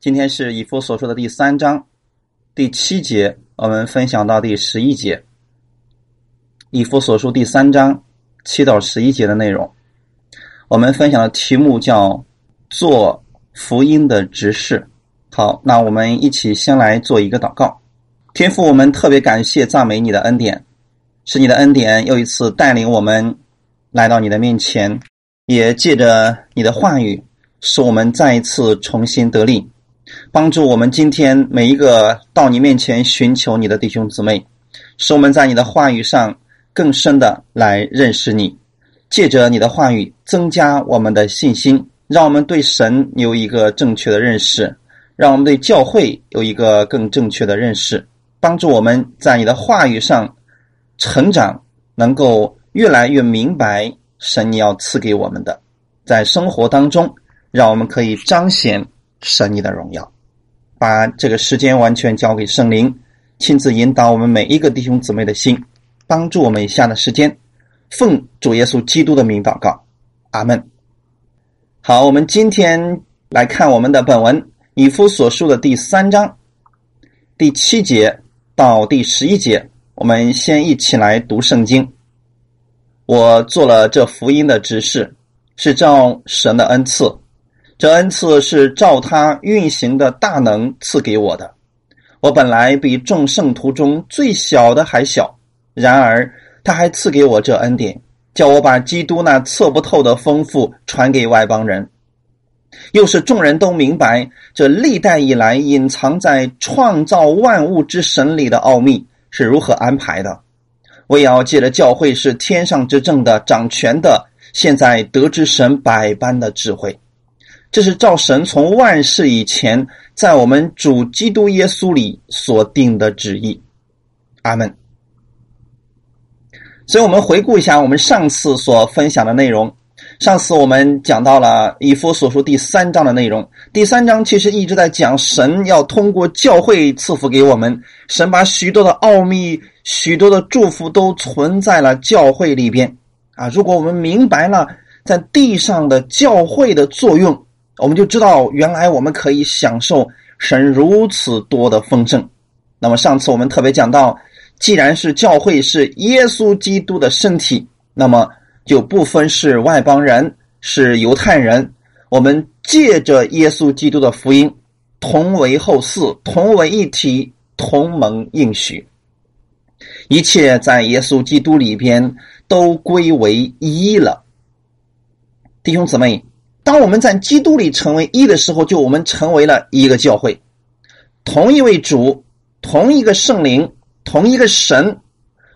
今天是以弗所说的第三章第七节，我们分享到第十一节。以弗所书第三章七到十一节的内容，我们分享的题目叫“做福音的执事”。好，那我们一起先来做一个祷告。天父，我们特别感谢赞美你的恩典，是你的恩典又一次带领我们来到你的面前，也借着你的话语，使我们再一次重新得力。帮助我们今天每一个到你面前寻求你的弟兄姊妹，使我们在你的话语上更深的来认识你，借着你的话语增加我们的信心，让我们对神有一个正确的认识，让我们对教会有一个更正确的认识，帮助我们在你的话语上成长，能够越来越明白神你要赐给我们的，在生活当中，让我们可以彰显。神你的荣耀，把这个时间完全交给圣灵，亲自引导我们每一个弟兄姊妹的心，帮助我们以下的时间，奉主耶稣基督的名祷告，阿门。好，我们今天来看我们的本文以夫所述的第三章第七节到第十一节，我们先一起来读圣经。我做了这福音的指示，是照神的恩赐。这恩赐是照他运行的大能赐给我的。我本来比众圣徒中最小的还小，然而他还赐给我这恩典，叫我把基督那测不透的丰富传给外邦人。又是众人都明白这历代以来隐藏在创造万物之神里的奥秘是如何安排的。我也要借着教会是天上之正的掌权的，现在得知神百般的智慧。这是照神从万世以前，在我们主基督耶稣里所定的旨意。阿门。所以，我们回顾一下我们上次所分享的内容。上次我们讲到了以弗所书第三章的内容。第三章其实一直在讲神要通过教会赐福给我们，神把许多的奥秘、许多的祝福都存在了教会里边。啊，如果我们明白了在地上的教会的作用。我们就知道，原来我们可以享受神如此多的丰盛。那么上次我们特别讲到，既然是教会是耶稣基督的身体，那么就不分是外邦人是犹太人，我们借着耶稣基督的福音，同为后嗣，同为一体，同盟应许，一切在耶稣基督里边都归为一了。弟兄姊妹。当我们在基督里成为一的时候，就我们成为了一个教会，同一位主，同一个圣灵，同一个神，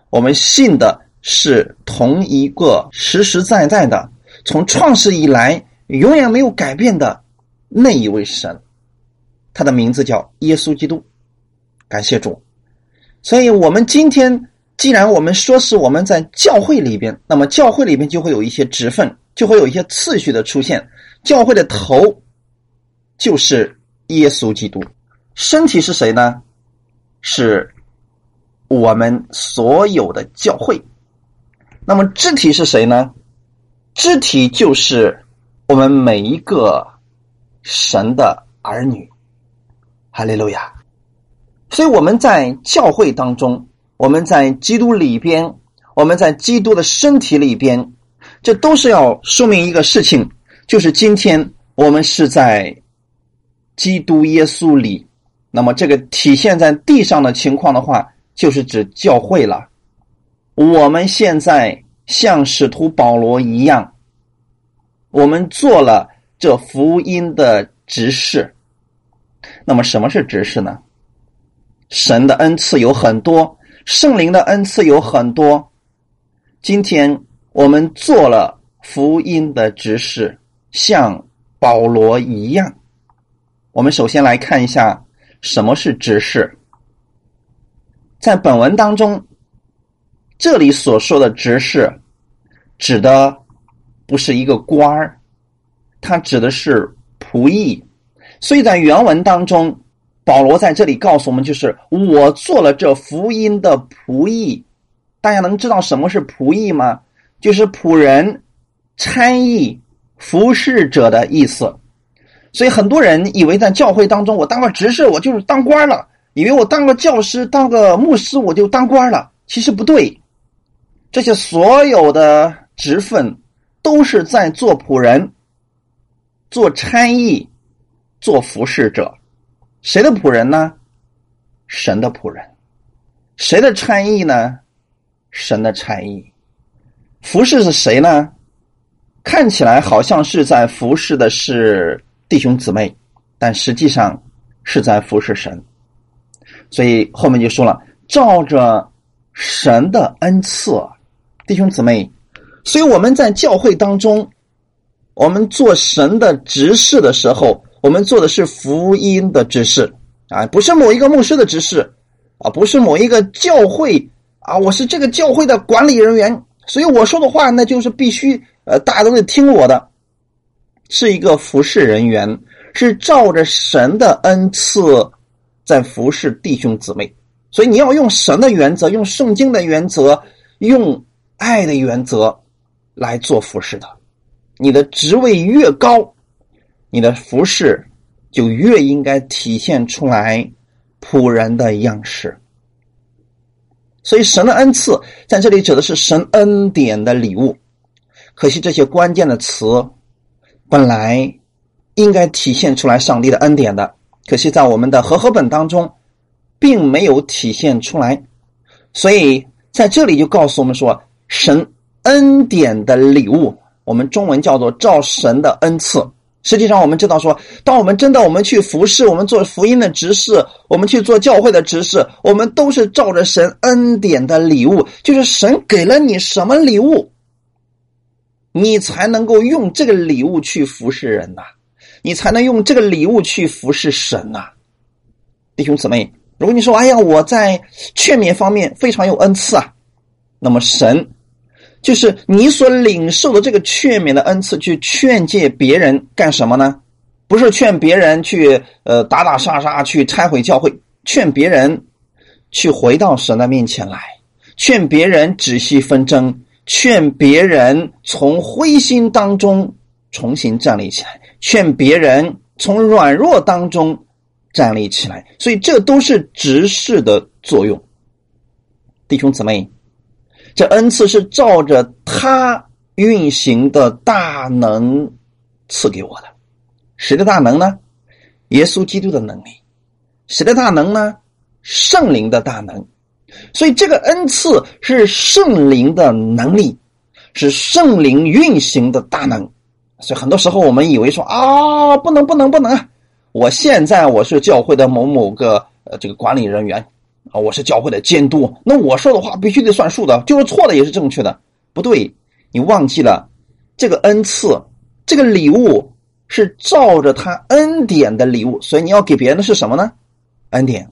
我们信的是同一个实实在在的，从创世以来永远没有改变的那一位神，他的名字叫耶稣基督。感谢主。所以，我们今天既然我们说是我们在教会里边，那么教会里边就会有一些职分，就会有一些次序的出现。教会的头就是耶稣基督，身体是谁呢？是我们所有的教会。那么肢体是谁呢？肢体就是我们每一个神的儿女。哈利路亚！所以我们在教会当中，我们在基督里边，我们在基督的身体里边，这都是要说明一个事情。就是今天我们是在基督耶稣里，那么这个体现在地上的情况的话，就是指教会了。我们现在像使徒保罗一样，我们做了这福音的执事。那么什么是执事呢？神的恩赐有很多，圣灵的恩赐有很多。今天我们做了福音的执事。像保罗一样，我们首先来看一下什么是执事。在本文当中，这里所说的执事，指的不是一个官儿，它指的是仆役。所以在原文当中，保罗在这里告诉我们，就是我做了这福音的仆役。大家能知道什么是仆役吗？就是仆人、差役。服侍者的意思，所以很多人以为在教会当中，我当个执事，我就是当官了；以为我当个教师、当个牧师，我就当官了。其实不对，这些所有的职分都是在做仆人、做差役、做服侍者。谁的仆人呢？神的仆人。谁的差役呢？神的差役。服侍是谁呢？看起来好像是在服侍的是弟兄姊妹，但实际上是在服侍神。所以后面就说了，照着神的恩赐，弟兄姊妹。所以我们在教会当中，我们做神的执事的时候，我们做的是福音的执事啊，不是某一个牧师的执事啊，不是某一个教会啊，我是这个教会的管理人员。所以我说的话，那就是必须呃，大家都得听我的，是一个服侍人员，是照着神的恩赐在服侍弟兄姊妹。所以你要用神的原则，用圣经的原则，用爱的原则来做服侍的。你的职位越高，你的服侍就越应该体现出来仆人的样式。所以，神的恩赐在这里指的是神恩典的礼物。可惜，这些关键的词本来应该体现出来上帝的恩典的，可惜在我们的和合本当中并没有体现出来。所以，在这里就告诉我们说，神恩典的礼物，我们中文叫做照神的恩赐。实际上，我们知道说，当我们真的我们去服侍，我们做福音的执事，我们去做教会的执事，我们都是照着神恩典的礼物，就是神给了你什么礼物，你才能够用这个礼物去服侍人呐，你才能用这个礼物去服侍神呐，弟兄姊妹，如果你说，哎呀，我在劝勉方面非常有恩赐啊，那么神。就是你所领受的这个劝勉的恩赐，去劝诫别人干什么呢？不是劝别人去呃打打杀杀，去拆毁教会，劝别人去回到神的面前来，劝别人止息纷争，劝别人从灰心当中重新站立起来，劝别人从软弱当中站立起来。所以这都是执事的作用，弟兄姊妹。这恩赐是照着他运行的大能赐给我的，谁的大能呢？耶稣基督的能力，谁的大能呢？圣灵的大能。所以这个恩赐是圣灵的能力，是圣灵运行的大能。所以很多时候我们以为说啊，不能不能不能啊！我现在我是教会的某某个呃这个管理人员。啊，我是教会的监督，那我说的话必须得算数的，就是错的也是正确的。不对，你忘记了这个恩赐，这个礼物是照着他恩典的礼物，所以你要给别人的是什么呢？恩典。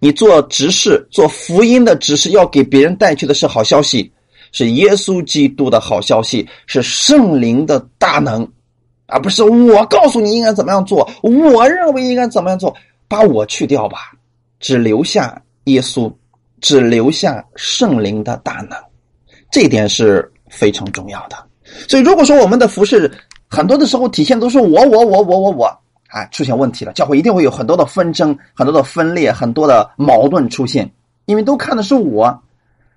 你做执事、做福音的执事，要给别人带去的是好消息，是耶稣基督的好消息，是圣灵的大能，而不是我告诉你应该怎么样做，我认为应该怎么样做，把我去掉吧。只留下耶稣，只留下圣灵的大能，这一点是非常重要的。所以，如果说我们的服饰很多的时候体现都是我我我我我我，啊，出现问题了，教会一定会有很多的纷争、很多的分裂、很多的矛盾出现，因为都看的是我，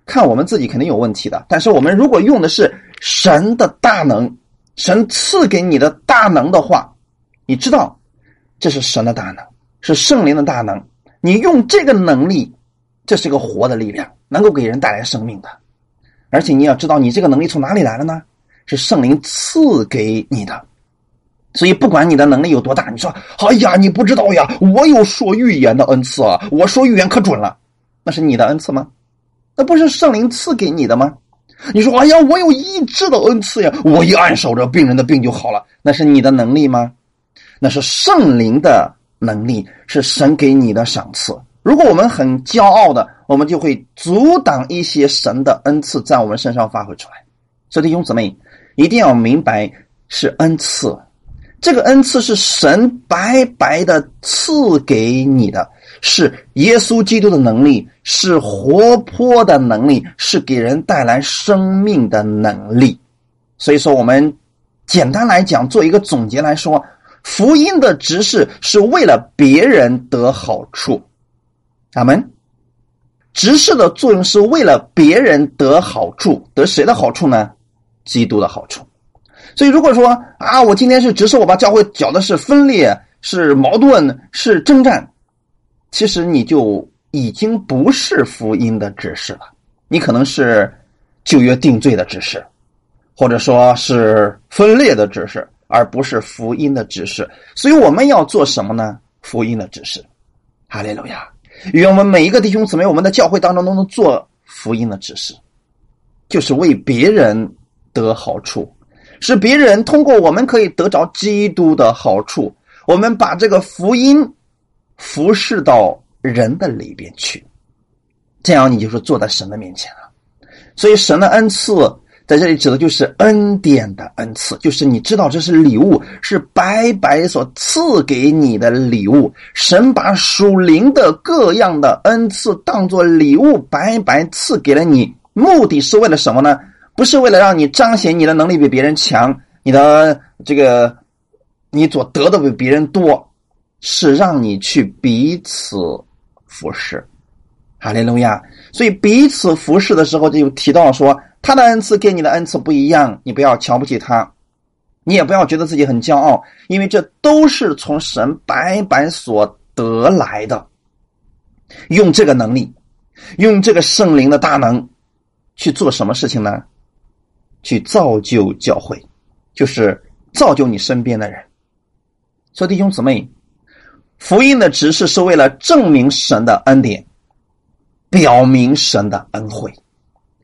看我们自己肯定有问题的。但是，我们如果用的是神的大能，神赐给你的大能的话，你知道这是神的大能，是圣灵的大能。你用这个能力，这是个活的力量，能够给人带来生命的。而且你要知道，你这个能力从哪里来的呢？是圣灵赐给你的。所以不管你的能力有多大，你说：“哎呀，你不知道呀，我有说预言的恩赐啊，我说预言可准了。”那是你的恩赐吗？那不是圣灵赐给你的吗？你说：“哎呀，我有医治的恩赐呀，我一按手着病人的病就好了。”那是你的能力吗？那是圣灵的。能力是神给你的赏赐。如果我们很骄傲的，我们就会阻挡一些神的恩赐在我们身上发挥出来。所以弟兄姊妹一定要明白，是恩赐。这个恩赐是神白白的赐给你的，是耶稣基督的能力，是活泼的能力，是给人带来生命的能力。所以说，我们简单来讲，做一个总结来说，福音的执事是为了别人得好处。阿门。执事的作用是为了别人得好处，得谁的好处呢？基督的好处。所以，如果说啊，我今天是执事，我把教会搅的是分裂、是矛盾、是征战，其实你就已经不是福音的指示了。你可能是旧约定罪的指示，或者说是分裂的指示，而不是福音的指示。所以，我们要做什么呢？福音的指示。哈利路亚！愿我们每一个弟兄姊妹，我们的教会当中都能做福音的指示，就是为别人得好处。是别人通过我们可以得着基督的好处，我们把这个福音服侍到人的里边去，这样你就是坐在神的面前了。所以神的恩赐在这里指的就是恩典的恩赐，就是你知道这是礼物，是白白所赐给你的礼物。神把属灵的各样的恩赐当做礼物，白白赐给了你，目的是为了什么呢？不是为了让你彰显你的能力比别人强，你的这个你所得的比别人多，是让你去彼此服侍。哈利路亚！所以彼此服侍的时候，就提到说，他的恩赐跟你的恩赐不一样，你不要瞧不起他，你也不要觉得自己很骄傲，因为这都是从神白白所得来的。用这个能力，用这个圣灵的大能去做什么事情呢？去造就教会，就是造就你身边的人。所以弟兄姊妹，福音的指示是为了证明神的恩典，表明神的恩惠。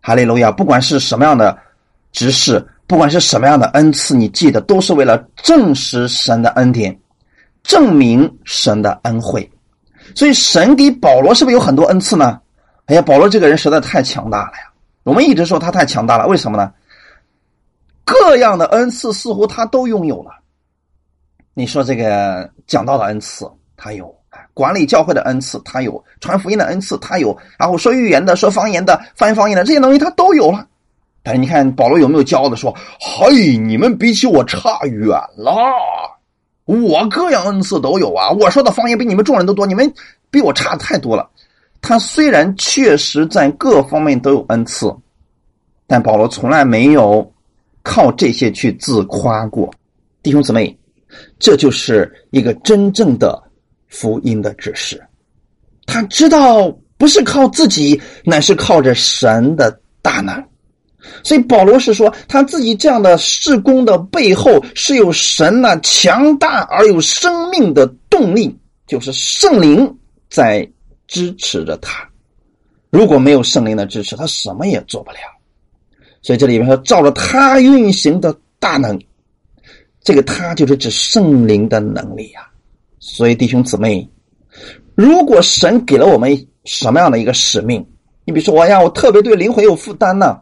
哈利路亚！不管是什么样的指示，不管是什么样的恩赐，你记得都是为了证实神的恩典，证明神的恩惠。所以神给保罗是不是有很多恩赐呢？哎呀，保罗这个人实在太强大了呀！我们一直说他太强大了，为什么呢？各样的恩赐似乎他都拥有了。你说这个讲道的恩赐他有，管理教会的恩赐他有，传福音的恩赐他有，然后说预言的、说方言的、翻方言的这些东西他都有了。但是你看保罗有没有骄傲的说：“嘿，你们比起我差远了，我各样恩赐都有啊！我说的方言比你们众人都多，你们比我差太多了。”他虽然确实在各方面都有恩赐，但保罗从来没有。靠这些去自夸过，弟兄姊妹，这就是一个真正的福音的指示。他知道不是靠自己，乃是靠着神的大能。所以保罗是说，他自己这样的事工的背后是有神那强大而有生命的动力，就是圣灵在支持着他。如果没有圣灵的支持，他什么也做不了。所以这里面说，照着他运行的大能，这个他就是指圣灵的能力呀。所以弟兄姊妹，如果神给了我们什么样的一个使命，你比如说，我呀，我特别对灵魂有负担呢，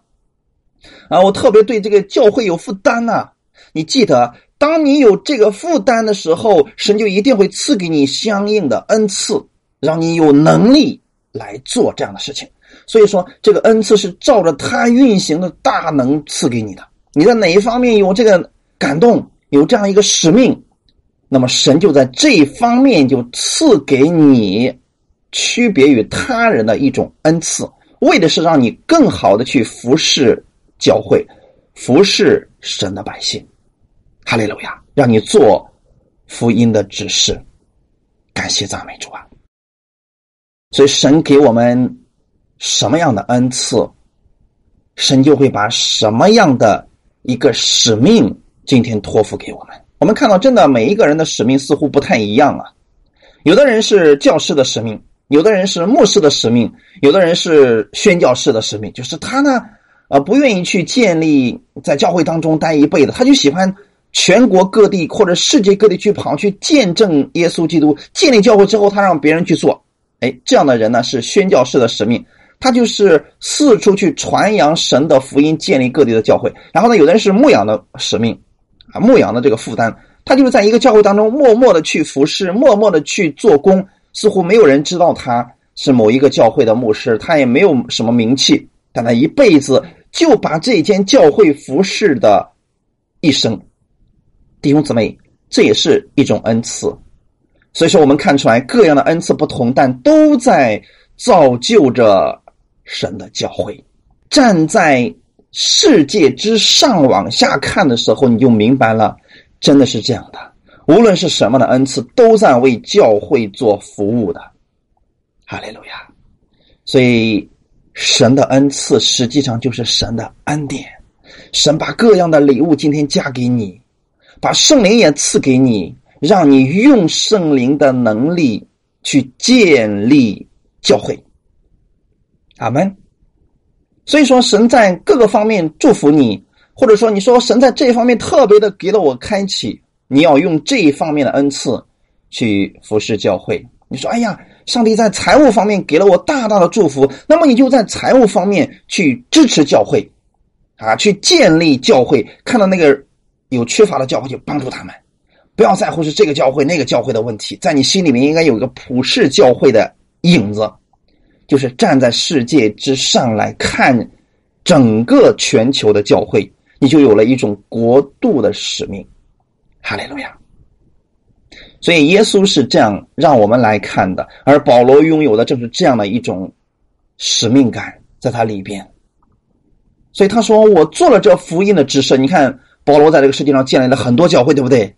啊，我特别对这个教会有负担呢。你记得，当你有这个负担的时候，神就一定会赐给你相应的恩赐，让你有能力来做这样的事情。所以说，这个恩赐是照着他运行的大能赐给你的。你在哪一方面有这个感动，有这样一个使命，那么神就在这一方面就赐给你区别于他人的一种恩赐，为的是让你更好的去服侍教会，服侍神的百姓。哈利路亚！让你做福音的指示。感谢赞美主啊！所以神给我们。什么样的恩赐，神就会把什么样的一个使命今天托付给我们。我们看到，真的每一个人的使命似乎不太一样啊。有的人是教师的使命，有的人是牧师的使命，有的人是宣教士的使命。就是他呢，呃，不愿意去建立在教会当中待一辈子，他就喜欢全国各地或者世界各地去跑，去见证耶稣基督。建立教会之后，他让别人去做。哎，这样的人呢，是宣教士的使命。他就是四处去传扬神的福音，建立各地的教会。然后呢，有的人是牧养的使命，啊，牧羊的这个负担，他就是在一个教会当中默默的去服侍，默默的去做工，似乎没有人知道他是某一个教会的牧师，他也没有什么名气，但他一辈子就把这间教会服侍的一生，弟兄姊妹，这也是一种恩赐。所以说，我们看出来各样的恩赐不同，但都在造就着神的教会。站在世界之上往下看的时候，你就明白了，真的是这样的。无论是什么的恩赐，都在为教会做服务的。哈利路亚！所以，神的恩赐实际上就是神的恩典。神把各样的礼物今天加给你，把圣灵也赐给你。让你用圣灵的能力去建立教会，阿门。所以说，神在各个方面祝福你，或者说你说神在这一方面特别的给了我开启，你要用这一方面的恩赐去服侍教会。你说，哎呀，上帝在财务方面给了我大大的祝福，那么你就在财务方面去支持教会，啊，去建立教会，看到那个有缺乏的教会就帮助他们。不要在乎是这个教会那个教会的问题，在你心里面应该有一个普世教会的影子，就是站在世界之上来看整个全球的教会，你就有了一种国度的使命。哈利路亚！所以耶稣是这样让我们来看的，而保罗拥有的正是这样的一种使命感在他里边。所以他说：“我做了这福音的指示。”你看，保罗在这个世界上建立了很多教会，对不对？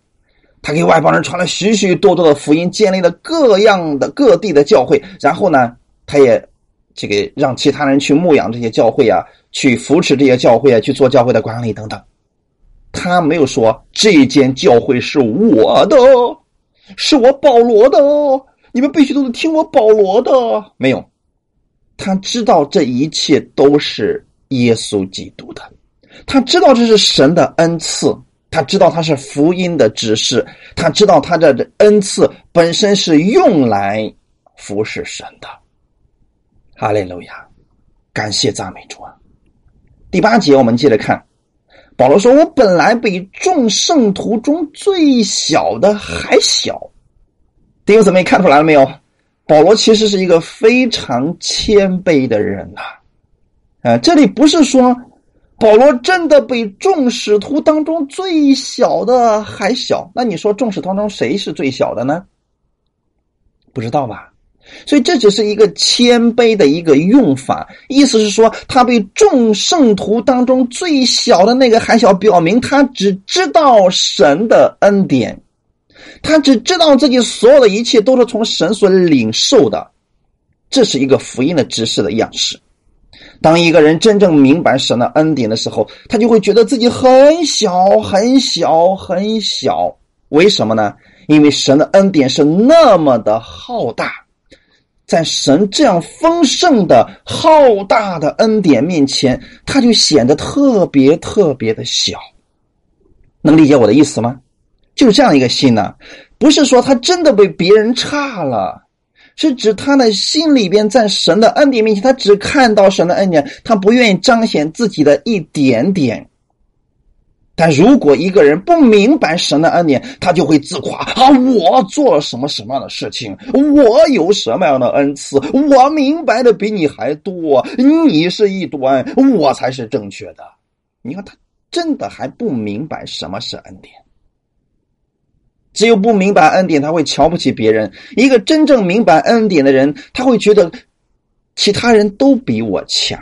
他给外邦人传了许许多多的福音，建立了各样的各地的教会。然后呢，他也这个让其他人去牧养这些教会啊，去扶持这些教会啊，去做教会的管理等等。他没有说这间教会是我的，是我保罗的，你们必须都得听我保罗的。没有，他知道这一切都是耶稣基督的，他知道这是神的恩赐。他知道他是福音的指示，他知道他的恩赐本身是用来服侍神的。哈利路亚，感谢赞美主啊！第八节我们接着看，保罗说：“我本来比众圣徒中最小的还小。”弟兄姊妹看出来了没有？保罗其实是一个非常谦卑的人呐。啊，这里不是说。保罗真的比众使徒当中最小的还小？那你说众使徒当中谁是最小的呢？不知道吧？所以这只是一个谦卑的一个用法，意思是说他比众圣徒当中最小的那个还小，表明他只知道神的恩典，他只知道自己所有的一切都是从神所领受的，这是一个福音的知识的样式。当一个人真正明白神的恩典的时候，他就会觉得自己很小、很小、很小。为什么呢？因为神的恩典是那么的浩大，在神这样丰盛的浩大的恩典面前，他就显得特别特别的小。能理解我的意思吗？就这样一个心呢，不是说他真的被别人差了。是指他的心里边，在神的恩典面前，他只看到神的恩典，他不愿意彰显自己的一点点。但如果一个人不明白神的恩典，他就会自夸啊！我做了什么什么样的事情？我有什么样的恩赐？我明白的比你还多。你是异端，我才是正确的。你看，他真的还不明白什么是恩典。只有不明白恩典，他会瞧不起别人。一个真正明白恩典的人，他会觉得其他人都比我强。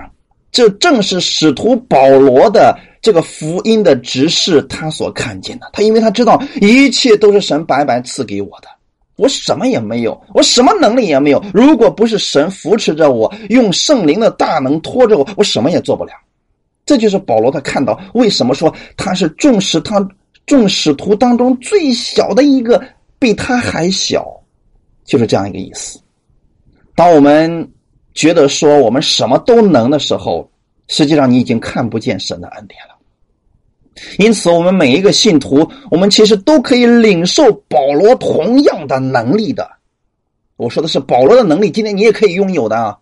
这正是使徒保罗的这个福音的执事他所看见的。他因为他知道一切都是神白白赐给我的，我什么也没有，我什么能力也没有。如果不是神扶持着我，用圣灵的大能拖着我，我什么也做不了。这就是保罗他看到为什么说他是重视他。众使徒当中最小的一个，比他还小，就是这样一个意思。当我们觉得说我们什么都能的时候，实际上你已经看不见神的恩典了。因此，我们每一个信徒，我们其实都可以领受保罗同样的能力的。我说的是保罗的能力，今天你也可以拥有的啊。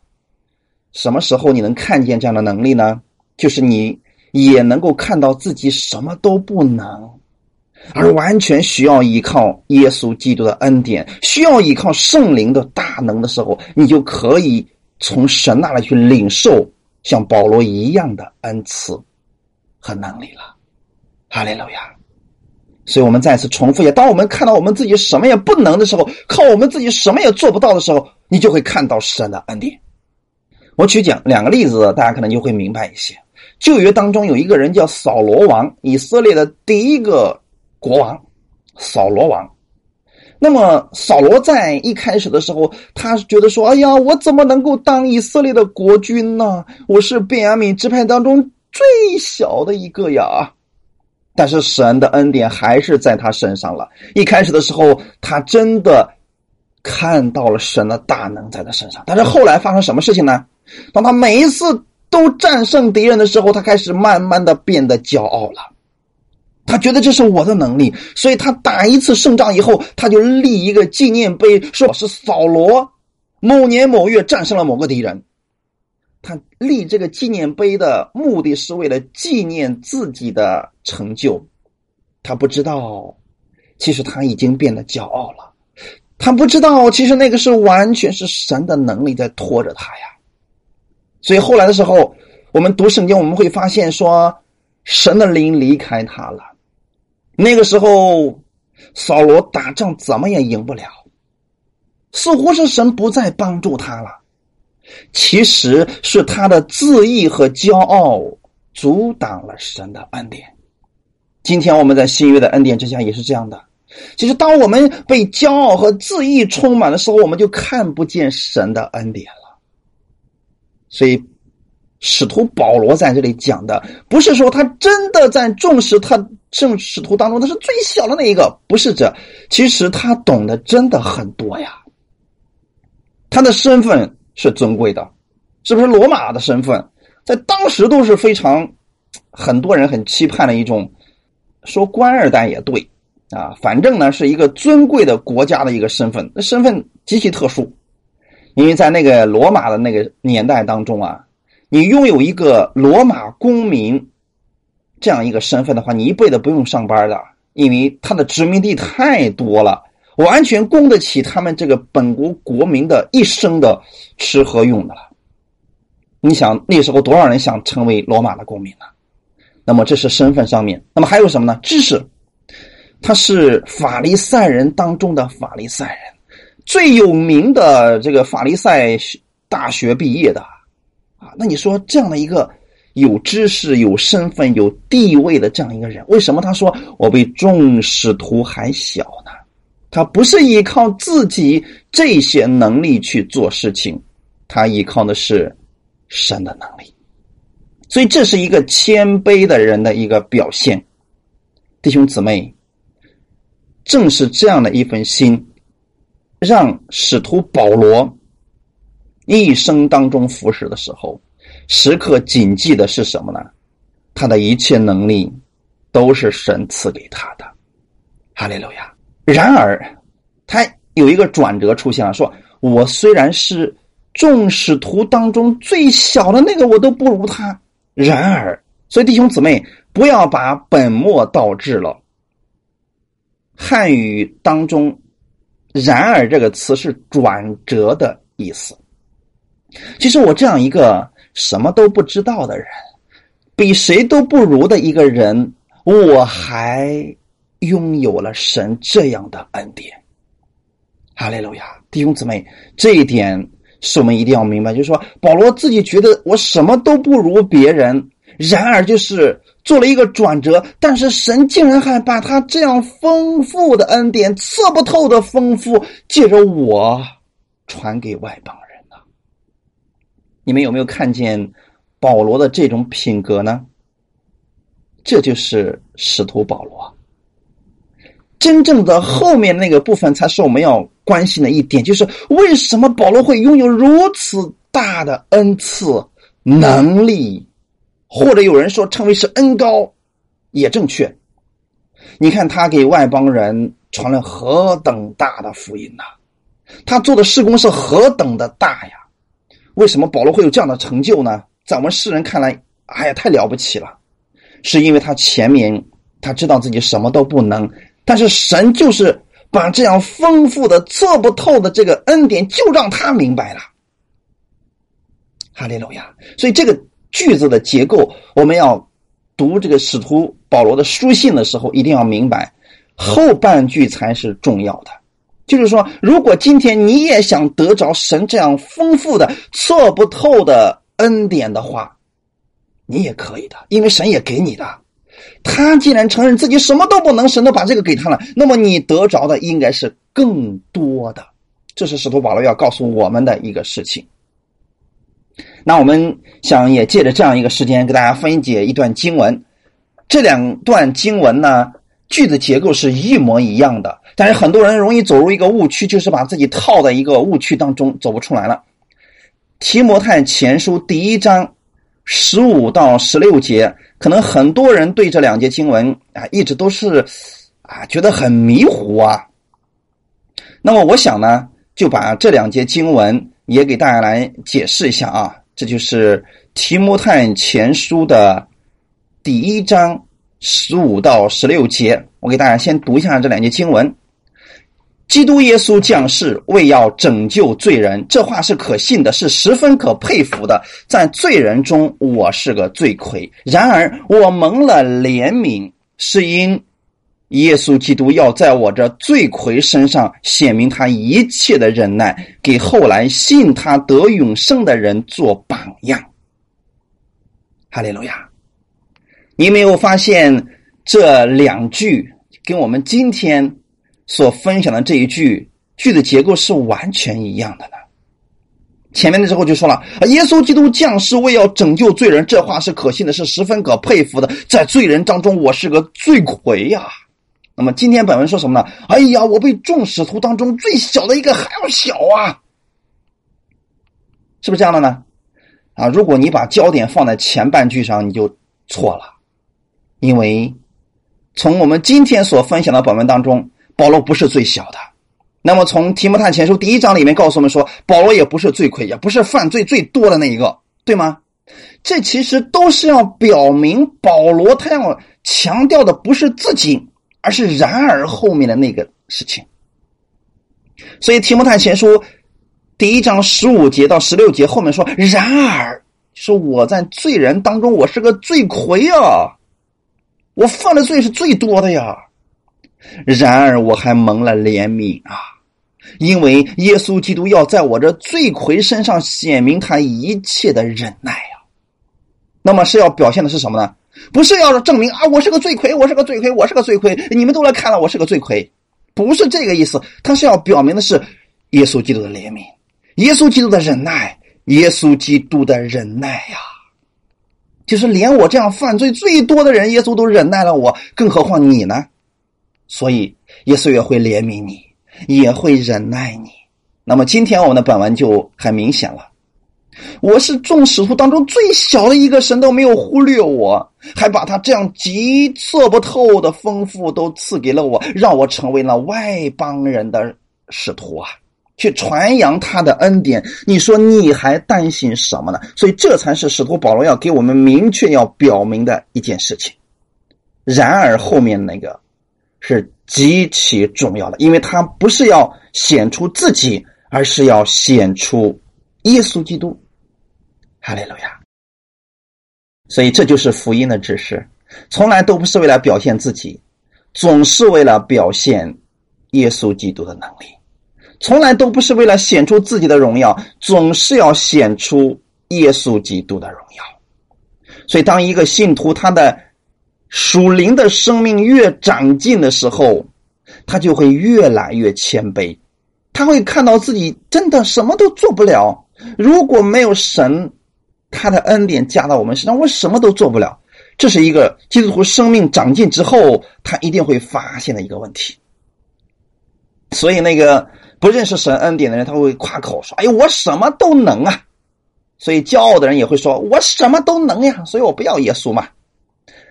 什么时候你能看见这样的能力呢？就是你也能够看到自己什么都不能。而完全需要依靠耶稣基督的恩典，需要依靠圣灵的大能的时候，你就可以从神那里去领受像保罗一样的恩赐和能力了。哈利路亚！所以我们再次重复一下：当我们看到我们自己什么也不能的时候，靠我们自己什么也做不到的时候，你就会看到神的恩典。我举讲两个例子，大家可能就会明白一些。旧约当中有一个人叫扫罗王，以色列的第一个国王，扫罗王。那么扫罗在一开始的时候，他觉得说：“哎呀，我怎么能够当以色列的国君呢？我是便雅悯支派当中最小的一个呀。”但是神的恩典还是在他身上了。一开始的时候，他真的看到了神的大能在他身上。但是后来发生什么事情呢？当他每一次都战胜敌人的时候，他开始慢慢的变得骄傲了。他觉得这是我的能力，所以他打一次胜仗以后，他就立一个纪念碑，说是扫罗某年某月战胜了某个敌人。他立这个纪念碑的目的是为了纪念自己的成就。他不知道，其实他已经变得骄傲了。他不知道，其实那个是完全是神的能力在拖着他呀。所以后来的时候，我们读圣经，我们会发现说，神的灵离开他了。那个时候，扫罗打仗怎么也赢不了，似乎是神不再帮助他了。其实是他的自义和骄傲阻挡了神的恩典。今天我们在新约的恩典之下也是这样的。其实，当我们被骄傲和自义充满的时候，我们就看不见神的恩典了。所以，使徒保罗在这里讲的，不是说他真的在重视他圣使徒当中他是最小的那一个，不是这。其实他懂得真的很多呀。他的身份是尊贵的，是不是罗马的身份？在当时都是非常很多人很期盼的一种，说官二代也对啊，反正呢是一个尊贵的国家的一个身份，那身份极其特殊。因为在那个罗马的那个年代当中啊，你拥有一个罗马公民这样一个身份的话，你一辈子不用上班的，因为他的殖民地太多了，完全供得起他们这个本国国民的一生的吃喝用的了。你想那时候多少人想成为罗马的公民呢？那么这是身份上面，那么还有什么呢？知识，他是法利赛人当中的法利赛人。最有名的这个法利赛大学毕业的那你说这样的一个有知识、有身份、有地位的这样一个人，为什么他说我比众使徒还小呢？他不是依靠自己这些能力去做事情，他依靠的是神的能力。所以这是一个谦卑的人的一个表现。弟兄姊妹，正是这样的一份心。让使徒保罗一生当中服侍的时候，时刻谨记的是什么呢？他的一切能力都是神赐给他的。哈利路亚。然而，他有一个转折出现了，说我虽然是众使徒当中最小的那个，我都不如他。然而，所以弟兄姊妹，不要把本末倒置了。汉语当中。然而，这个词是转折的意思。其实，我这样一个什么都不知道的人，比谁都不如的一个人，我还拥有了神这样的恩典。哈利路亚，弟兄姊妹，这一点是我们一定要明白。就是说，保罗自己觉得我什么都不如别人，然而就是。做了一个转折，但是神竟然还把他这样丰富的恩典、测不透的丰富，借着我传给外邦？你们有没有看见保罗的这种品格呢？这就是使徒保罗。真正的后面那个部分才是我们要关心的一点，就是为什么保罗会拥有如此大的恩赐能力？或者有人说称为是恩高，也正确。你看他给外邦人传了何等大的福音呐！他做的事工是何等的大呀！为什么保罗会有这样的成就呢？在我们世人看来，哎呀，太了不起了！是因为他前面他知道自己什么都不能，但是神就是把这样丰富的、测不透的这个恩典，就让他明白了。哈利路亚！所以这个。句子的结构，我们要读这个使徒保罗的书信的时候，一定要明白，后半句才是重要的。就是说，如果今天你也想得着神这样丰富的、测不透的恩典的话，你也可以的，因为神也给你的。他既然承认自己什么都不能，神都把这个给他了，那么你得着的应该是更多的。这是使徒保罗要告诉我们的一个事情。那我们想也借着这样一个时间，给大家分解一段经文。这两段经文呢，句子结构是一模一样的，但是很多人容易走入一个误区，就是把自己套在一个误区当中，走不出来了。提摩太前书第一章十五到十六节，可能很多人对这两节经文啊，一直都是啊，觉得很迷糊啊。那么我想呢，就把这两节经文也给大家来解释一下啊。这就是提摩太前书的第一章十五到十六节，我给大家先读一下这两节经文。基督耶稣降世为要拯救罪人，这话是可信的，是十分可佩服的。在罪人中，我是个罪魁；然而我蒙了怜悯，是因耶稣基督要在我这罪魁身上显明他一切的忍耐，给后来信他得永生的人做榜样。哈利路亚！你没有发现这两句跟我们今天？所分享的这一句句子结构是完全一样的呢。前面的时候就说了，耶稣基督降世为要拯救罪人，这话是可信的，是十分可佩服的。在罪人当中，我是个罪魁呀。那么今天本文说什么呢？哎呀，我比众使徒当中最小的一个还要小啊，是不是这样的呢？啊，如果你把焦点放在前半句上，你就错了，因为从我们今天所分享的本文当中。保罗不是最小的，那么从提摩太前书第一章里面告诉我们说，保罗也不是罪魁，也不是犯罪最多的那一个，对吗？这其实都是要表明保罗他要强调的不是自己，而是然而后面的那个事情。所以提摩太前书第一章十五节到十六节后面说，然而说我在罪人当中我是个罪魁啊，我犯的罪是最多的呀。然而我还蒙了怜悯啊，因为耶稣基督要在我这罪魁身上显明他一切的忍耐啊。那么是要表现的是什么呢？不是要证明啊，我是个罪魁，我是个罪魁，我是个罪魁，你们都来看了，我是个罪魁，不是这个意思。他是要表明的是耶稣基督的怜悯，耶稣基督的忍耐，耶稣基督的忍耐呀。就是连我这样犯罪最多的人，耶稣都忍耐了我，更何况你呢？所以，耶稣也会怜悯你，也会忍耐你。那么，今天我们的本文就很明显了。我是众使徒当中最小的一个，神都没有忽略我，还把他这样极测不透的丰富都赐给了我，让我成为了外邦人的使徒啊，去传扬他的恩典。你说你还担心什么呢？所以，这才是使徒保罗要给我们明确要表明的一件事情。然而，后面那个。是极其重要的，因为他不是要显出自己，而是要显出耶稣基督。哈利路亚！所以这就是福音的指示，从来都不是为了表现自己，总是为了表现耶稣基督的能力；从来都不是为了显出自己的荣耀，总是要显出耶稣基督的荣耀。所以，当一个信徒他的。属灵的生命越长进的时候，他就会越来越谦卑，他会看到自己真的什么都做不了。如果没有神，他的恩典加到我们身上，我什么都做不了。这是一个基督徒生命长进之后，他一定会发现的一个问题。所以，那个不认识神恩典的人，他会夸口说：“哎呦，我什么都能啊！”所以，骄傲的人也会说：“我什么都能呀！”所以，我不要耶稣嘛。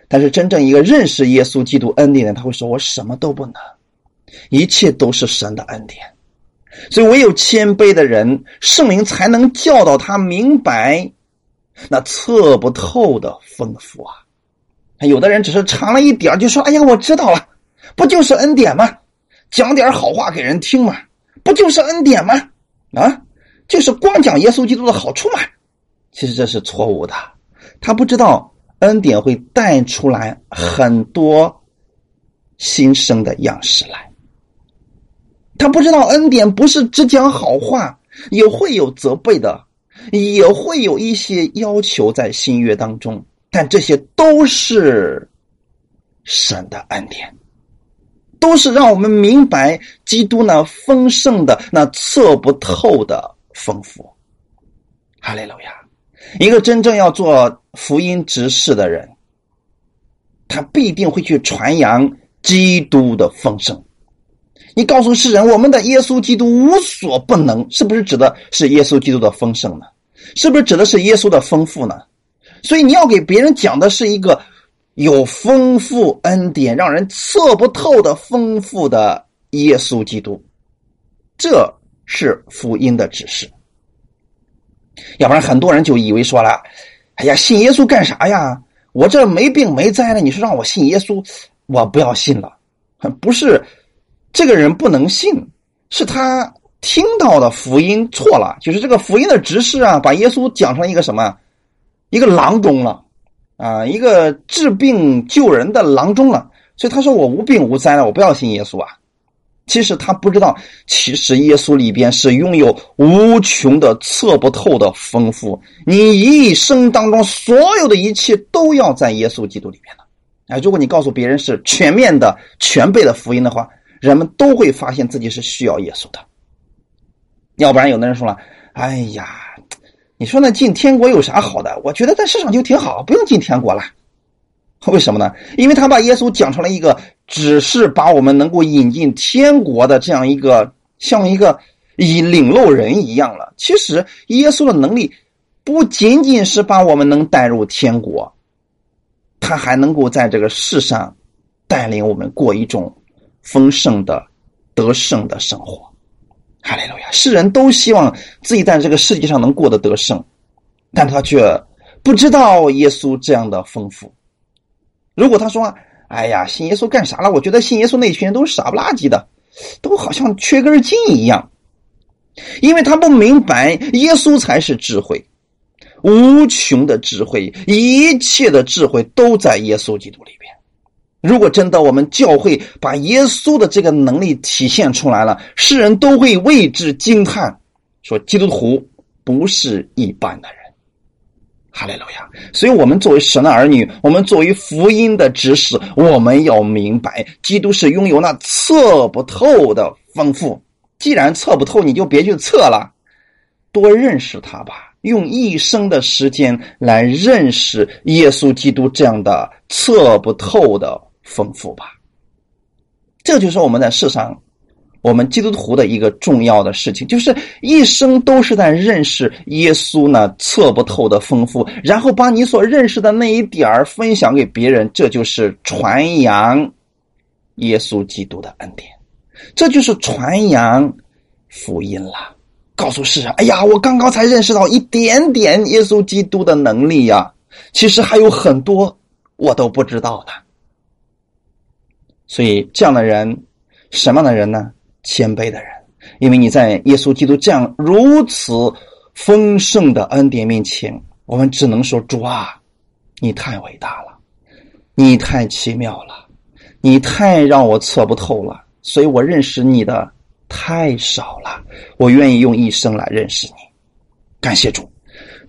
但是真正一个认识耶稣基督恩典的人，他会说：“我什么都不能，一切都是神的恩典。”所以唯有谦卑的人，圣灵才能教导他明白那测不透的丰富啊！有的人只是尝了一点就说：“哎呀，我知道了，不就是恩典吗？讲点好话给人听嘛，不就是恩典吗？啊，就是光讲耶稣基督的好处嘛。”其实这是错误的，他不知道。恩典会带出来很多新生的样式来。他不知道恩典不是只讲好话，也会有责备的，也会有一些要求在新约当中，但这些都是神的恩典，都是让我们明白基督那丰盛的、那测不透的丰富。哈利路亚！一个真正要做福音执事的人，他必定会去传扬基督的丰盛。你告诉世人，我们的耶稣基督无所不能，是不是指的是耶稣基督的丰盛呢？是不是指的是耶稣的丰富呢？所以你要给别人讲的是一个有丰富恩典、让人测不透的丰富的耶稣基督，这是福音的指示。要不然很多人就以为说了：“哎呀，信耶稣干啥呀？我这没病没灾的，你说让我信耶稣，我不要信了。”不是。这个人不能信，是他听到的福音错了，就是这个福音的执事啊，把耶稣讲成一个什么，一个郎中了，啊，一个治病救人的郎中了。所以他说我无病无灾了，我不要信耶稣啊。其实他不知道，其实耶稣里边是拥有无穷的、测不透的丰富。你一生当中所有的一切都要在耶稣基督里边的。啊，如果你告诉别人是全面的、全备的福音的话。人们都会发现自己是需要耶稣的，要不然有的人说了：“哎呀，你说那进天国有啥好的？我觉得在世上就挺好，不用进天国了。为什么呢？因为他把耶稣讲成了一个只是把我们能够引进天国的这样一个像一个以领路人一样了。其实耶稣的能力不仅仅是把我们能带入天国，他还能够在这个世上带领我们过一种。”丰盛的、得胜的生活，哈利路亚！世人都希望自己在这个世界上能过得得胜，但他却不知道耶稣这样的丰富。如果他说：“哎呀，信耶稣干啥了？”我觉得信耶稣那群人都是傻不拉几的，都好像缺根筋一样，因为他不明白耶稣才是智慧，无穷的智慧，一切的智慧都在耶稣基督里。如果真的我们教会把耶稣的这个能力体现出来了，世人都会为之惊叹，说基督徒不是一般的人。哈利路亚！所以，我们作为神的儿女，我们作为福音的指使，我们要明白，基督是拥有那测不透的丰富。既然测不透，你就别去测了，多认识他吧。用一生的时间来认识耶稣基督这样的测不透的。丰富吧，这就是我们在世上，我们基督徒的一个重要的事情，就是一生都是在认识耶稣呢测不透的丰富，然后把你所认识的那一点儿分享给别人，这就是传扬耶稣基督的恩典，这就是传扬福音了。告诉世人，哎呀，我刚刚才认识到一点点耶稣基督的能力呀，其实还有很多我都不知道的。所以，这样的人，什么样的人呢？谦卑的人，因为你在耶稣基督这样如此丰盛的恩典面前，我们只能说：主啊，你太伟大了，你太奇妙了，你太让我测不透了。所以我认识你的太少了，我愿意用一生来认识你。感谢主。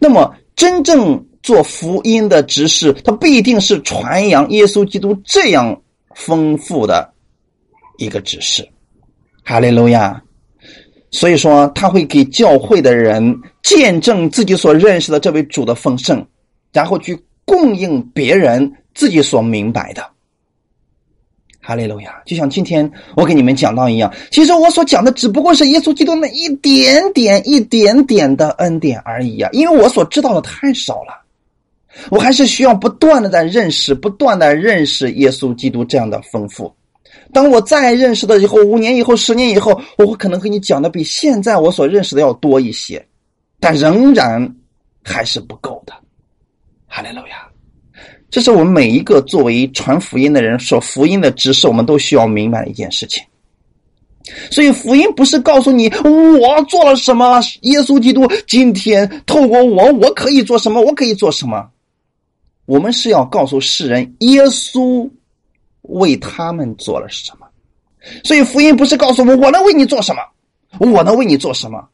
那么，真正做福音的执事，他必定是传扬耶稣基督这样。丰富的一个指示，哈利路亚。所以说，他会给教会的人见证自己所认识的这位主的丰盛，然后去供应别人自己所明白的。哈利路亚！就像今天我给你们讲到一样，其实我所讲的只不过是耶稣基督那一点点、一点点的恩典而已啊，因为我所知道的太少了。我还是需要不断的在认识，不断的认识耶稣基督这样的丰富。当我再认识的以后，五年以后、十年以后，我会可能和你讲的比现在我所认识的要多一些，但仍然还是不够的。哈利路亚！这是我们每一个作为传福音的人说福音的知识，我们都需要明白的一件事情。所以，福音不是告诉你我做了什么，耶稣基督今天透过我，我可以做什么，我可以做什么。我们是要告诉世人，耶稣为他们做了什么。所以福音不是告诉我我能为你做什么，我能为你做什么，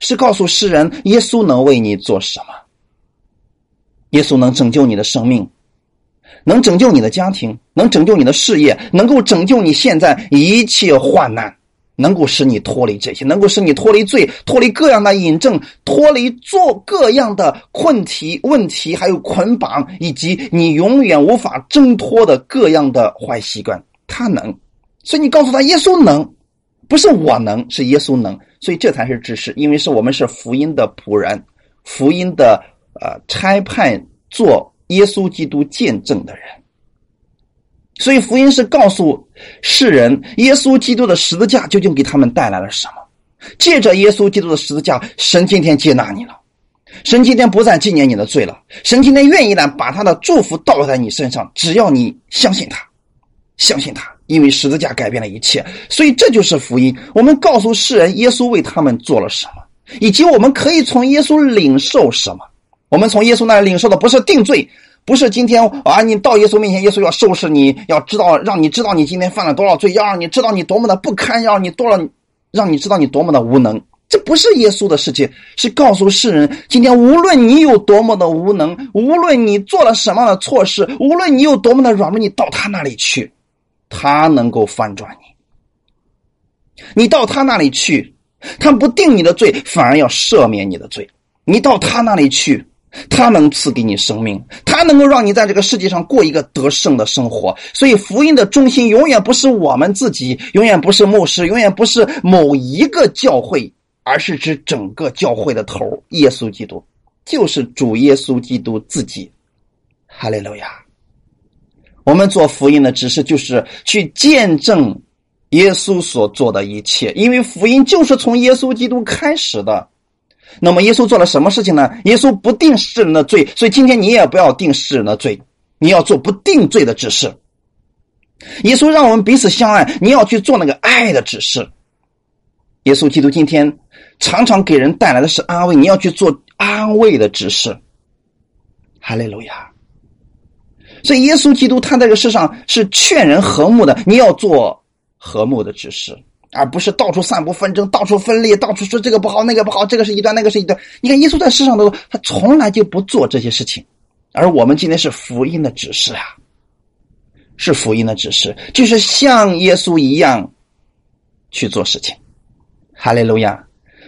是告诉世人耶稣能为你做什么。耶稣能拯救你的生命，能拯救你的家庭，能拯救你的事业，能够拯救你现在一切患难。能够使你脱离这些，能够使你脱离罪，脱离各样的引证，脱离做各样的困题、问题，还有捆绑，以及你永远无法挣脱的各样的坏习惯。他能，所以你告诉他，耶稣能，不是我能，是耶稣能。所以这才是知识，因为是我们是福音的仆人，福音的呃差派做耶稣基督见证的人。所以福音是告诉世人，耶稣基督的十字架究竟给他们带来了什么？借着耶稣基督的十字架，神今天接纳你了，神今天不再纪念你的罪了，神今天愿意呢把他的祝福倒在你身上，只要你相信他，相信他，因为十字架改变了一切。所以这就是福音。我们告诉世人，耶稣为他们做了什么，以及我们可以从耶稣领受什么。我们从耶稣那里领受的不是定罪。不是今天啊！你到耶稣面前，耶稣要收拾你，要知道，让你知道你今天犯了多少罪，要让你知道你多么的不堪，要让你多少，让你知道你多么的无能。这不是耶稣的世界，是告诉世人：今天无论你有多么的无能，无论你做了什么样的错事，无论你有多么的软弱，你到他那里去，他能够翻转你。你到他那里去，他不定你的罪，反而要赦免你的罪。你到他那里去。他能赐给你生命，他能够让你在这个世界上过一个得胜的生活。所以，福音的中心永远不是我们自己，永远不是牧师，永远不是某一个教会，而是指整个教会的头——耶稣基督，就是主耶稣基督自己。哈利路亚！我们做福音的只是就是去见证耶稣所做的一切，因为福音就是从耶稣基督开始的。那么耶稣做了什么事情呢？耶稣不定世人的罪，所以今天你也不要定世人的罪，你要做不定罪的指示。耶稣让我们彼此相爱，你要去做那个爱的指示。耶稣基督今天常常给人带来的是安慰，你要去做安慰的指示。哈利路亚！所以耶稣基督他在这个世上是劝人和睦的，你要做和睦的指示。而不是到处散布纷争，到处分裂，到处说这个不好，那个不好，这个是一端，那个是一端。你看，耶稣在世上的时候，他从来就不做这些事情。而我们今天是福音的指示啊，是福音的指示，就是像耶稣一样去做事情。哈利路亚！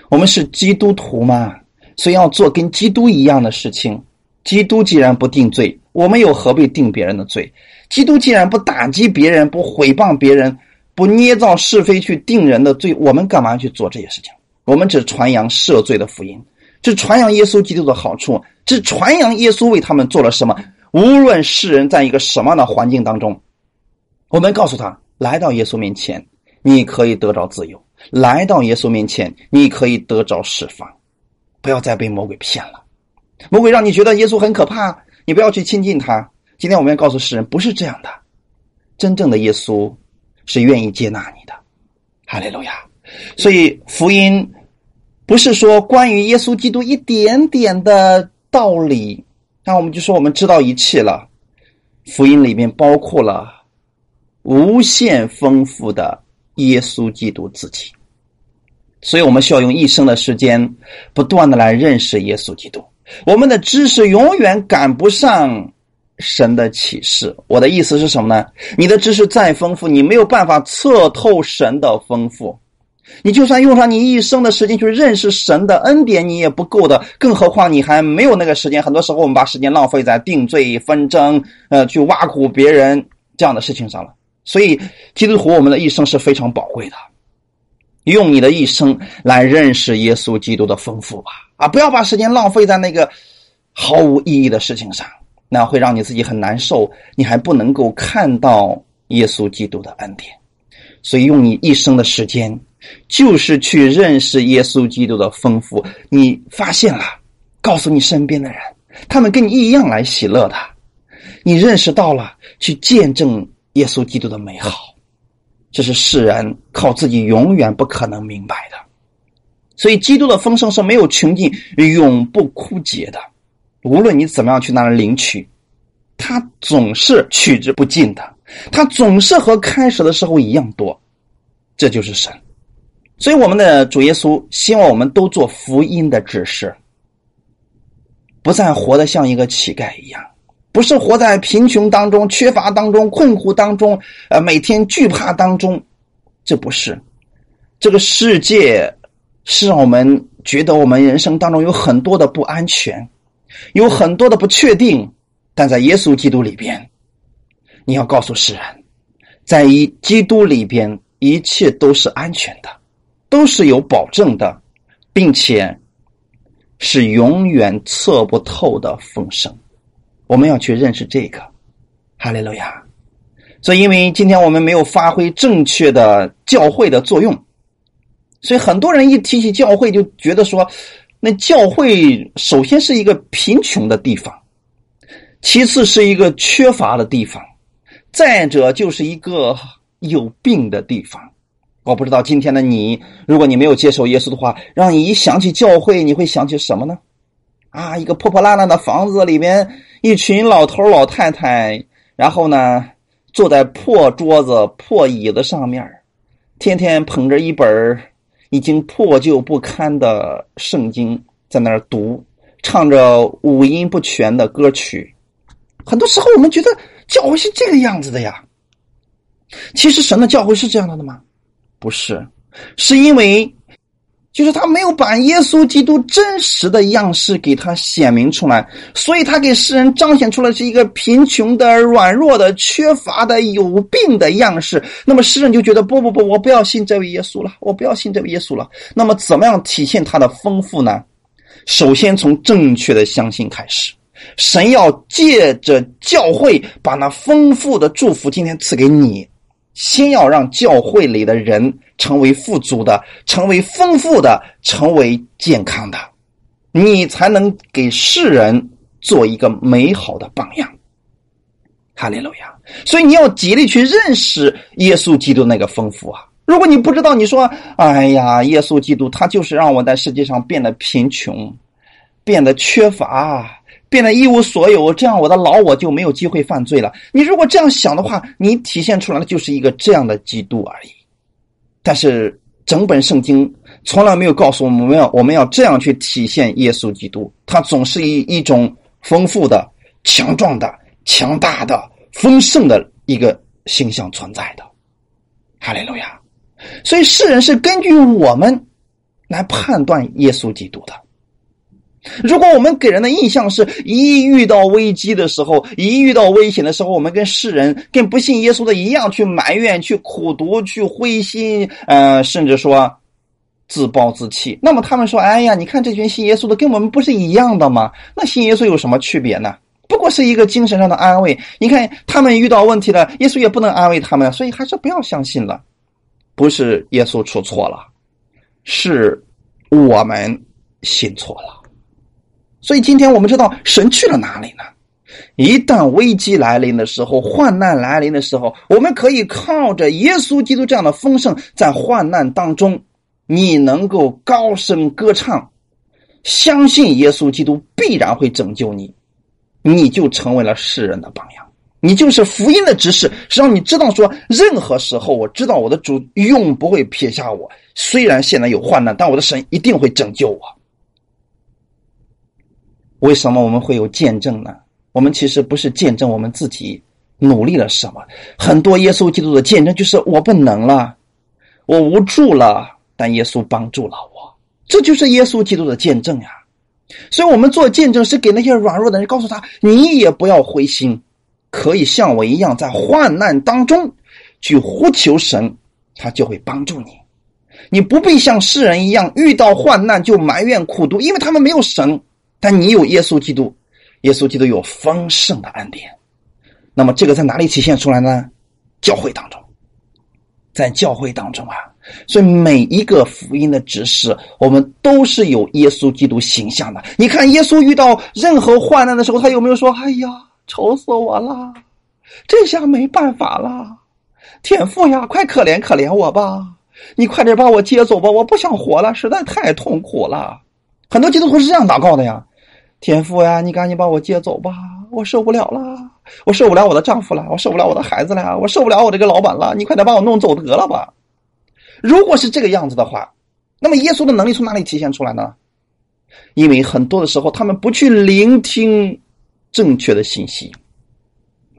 我们是基督徒嘛，所以要做跟基督一样的事情。基督既然不定罪，我们又何必定别人的罪？基督既然不打击别人，不毁谤别人。不捏造是非去定人的罪，我们干嘛去做这些事情？我们只传扬赦罪的福音，只传扬耶稣基督的好处，只传扬耶稣为他们做了什么。无论世人在一个什么样的环境当中，我们告诉他：来到耶稣面前，你可以得着自由；来到耶稣面前，你可以得着释放。不要再被魔鬼骗了，魔鬼让你觉得耶稣很可怕，你不要去亲近他。今天我们要告诉世人，不是这样的，真正的耶稣。是愿意接纳你的，哈利路亚。所以福音不是说关于耶稣基督一点点的道理，那我们就说我们知道一切了。福音里面包括了无限丰富的耶稣基督自己，所以我们需要用一生的时间不断的来认识耶稣基督。我们的知识永远赶不上。神的启示，我的意思是什么呢？你的知识再丰富，你没有办法测透神的丰富。你就算用上你一生的时间去认识神的恩典，你也不够的。更何况你还没有那个时间。很多时候，我们把时间浪费在定罪纷争、呃，去挖苦别人这样的事情上了。所以，基督徒，我们的一生是非常宝贵的。用你的一生来认识耶稣基督的丰富吧！啊，不要把时间浪费在那个毫无意义的事情上。那会让你自己很难受，你还不能够看到耶稣基督的恩典，所以用你一生的时间，就是去认识耶稣基督的丰富。你发现了，告诉你身边的人，他们跟你一样来喜乐的。你认识到了，去见证耶稣基督的美好，这是世人靠自己永远不可能明白的。所以，基督的丰盛是没有穷尽、永不枯竭的。无论你怎么样去那里领取，它总是取之不尽的。它总是和开始的时候一样多。这就是神。所以我们的主耶稣希望我们都做福音的指示，不再活得像一个乞丐一样，不是活在贫穷当中、缺乏当中、困苦当中，呃，每天惧怕当中。这不是这个世界是让我们觉得我们人生当中有很多的不安全，有很多的不确定，但在耶稣基督里边，你要告诉世人，在一基督里边一切都是安全的。都是有保证的，并且是永远测不透的丰盛。我们要去认识这个，哈利路亚。所以，因为今天我们没有发挥正确的教会的作用，所以很多人一提起教会，就觉得说，那教会首先是一个贫穷的地方，其次是一个缺乏的地方，再者就是一个有病的地方。我不知道今天的你，如果你没有接受耶稣的话，让你一想起教会，你会想起什么呢？啊，一个破破烂烂的房子里面，一群老头老太太，然后呢，坐在破桌子、破椅子上面，天天捧着一本已经破旧不堪的圣经在那儿读，唱着五音不全的歌曲。很多时候，我们觉得教会是这个样子的呀。其实，神的教会是这样的的吗？不是，是因为，就是他没有把耶稣基督真实的样式给他显明出来，所以他给世人彰显出来是一个贫穷的、软弱的、缺乏的、有病的样式。那么世人就觉得不不不，我不要信这位耶稣了，我不要信这位耶稣了。那么怎么样体现他的丰富呢？首先从正确的相信开始，神要借着教会把那丰富的祝福今天赐给你。先要让教会里的人成为富足的，成为丰富的，成为健康的，你才能给世人做一个美好的榜样。哈利路亚！所以你要极力去认识耶稣基督那个丰富啊！如果你不知道，你说：“哎呀，耶稣基督他就是让我在世界上变得贫穷，变得缺乏。”变得一无所有，这样我的老我就没有机会犯罪了。你如果这样想的话，你体现出来的就是一个这样的基督而已。但是整本圣经从来没有告诉我们要我们要这样去体现耶稣基督，他总是以一种丰富的、强壮的、强大的、丰盛的一个形象存在的。哈利路亚！所以世人是根据我们来判断耶稣基督的。如果我们给人的印象是一遇到危机的时候，一遇到危险的时候，我们跟世人、跟不信耶稣的一样去埋怨、去苦读、去灰心，呃，甚至说自暴自弃，那么他们说：“哎呀，你看这群信耶稣的跟我们不是一样的吗？那信耶稣有什么区别呢？不过是一个精神上的安慰。你看他们遇到问题了，耶稣也不能安慰他们，所以还是不要相信了。不是耶稣出错了，是我们信错了。”所以今天我们知道神去了哪里呢？一旦危机来临的时候，患难来临的时候，我们可以靠着耶稣基督这样的丰盛，在患难当中，你能够高声歌唱，相信耶稣基督必然会拯救你，你就成为了世人的榜样，你就是福音的指示，让你知道说，任何时候我知道我的主永不会撇下我，虽然现在有患难，但我的神一定会拯救我。为什么我们会有见证呢？我们其实不是见证我们自己努力了什么，很多耶稣基督的见证就是我不能了，我无助了，但耶稣帮助了我，这就是耶稣基督的见证呀。所以，我们做见证是给那些软弱的人告诉他：你也不要灰心，可以像我一样在患难当中去呼求神，他就会帮助你。你不必像世人一样遇到患难就埋怨苦读，因为他们没有神。但你有耶稣基督，耶稣基督有丰盛的恩典，那么这个在哪里体现出来呢？教会当中，在教会当中啊，所以每一个福音的指示，我们都是有耶稣基督形象的。你看，耶稣遇到任何患难的时候，他有没有说：“哎呀，愁死我了，这下没办法了，天父呀，快可怜可怜我吧，你快点把我接走吧，我不想活了，实在太痛苦了。”很多基督徒是这样祷告的呀，天父呀，你赶紧把我接走吧，我受不了了，我受不了我的丈夫了，我受不了我的孩子了，我受不了我这个老板了，你快点把我弄走得了吧。如果是这个样子的话，那么耶稣的能力从哪里体现出来呢？因为很多的时候，他们不去聆听正确的信息，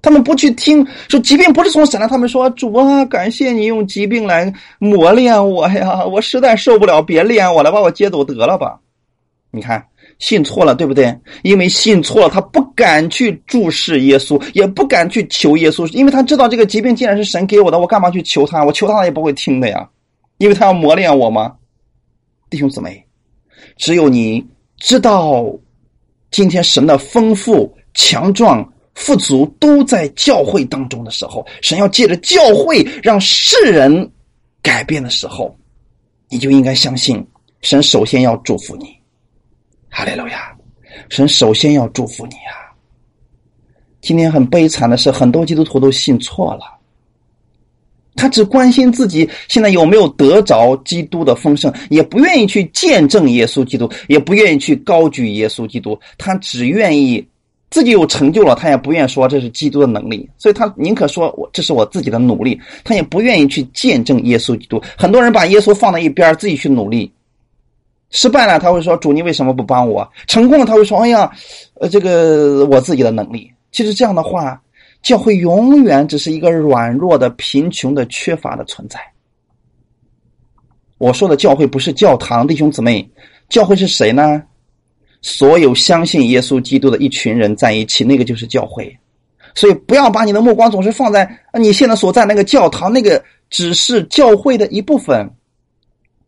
他们不去听说疾病不是从神来，他们说主啊，感谢你用疾病来磨练我呀，我实在受不了，别练我了，把我接走得了吧。你看。信错了，对不对？因为信错了，他不敢去注视耶稣，也不敢去求耶稣，因为他知道这个疾病既然是神给我的，我干嘛去求他？我求他，他也不会听的呀，因为他要磨练我吗？弟兄姊妹，只有你知道，今天神的丰富、强壮、富足都在教会当中的时候，神要借着教会让世人改变的时候，你就应该相信，神首先要祝福你。哈利路亚！神首先要祝福你啊！今天很悲惨的是，很多基督徒都信错了。他只关心自己现在有没有得着基督的丰盛，也不愿意去见证耶稣基督，也不愿意去高举耶稣基督。他只愿意自己有成就了，他也不愿说这是基督的能力，所以他宁可说我这是我自己的努力，他也不愿意去见证耶稣基督。很多人把耶稣放在一边，自己去努力。失败了，他会说：“主，你为什么不帮我？”成功了，他会说：“哎呀，呃，这个我自己的能力。”其实这样的话，教会永远只是一个软弱的、贫穷的、缺乏的存在。我说的教会不是教堂，弟兄姊妹，教会是谁呢？所有相信耶稣基督的一群人在一起，那个就是教会。所以，不要把你的目光总是放在你现在所在那个教堂，那个只是教会的一部分。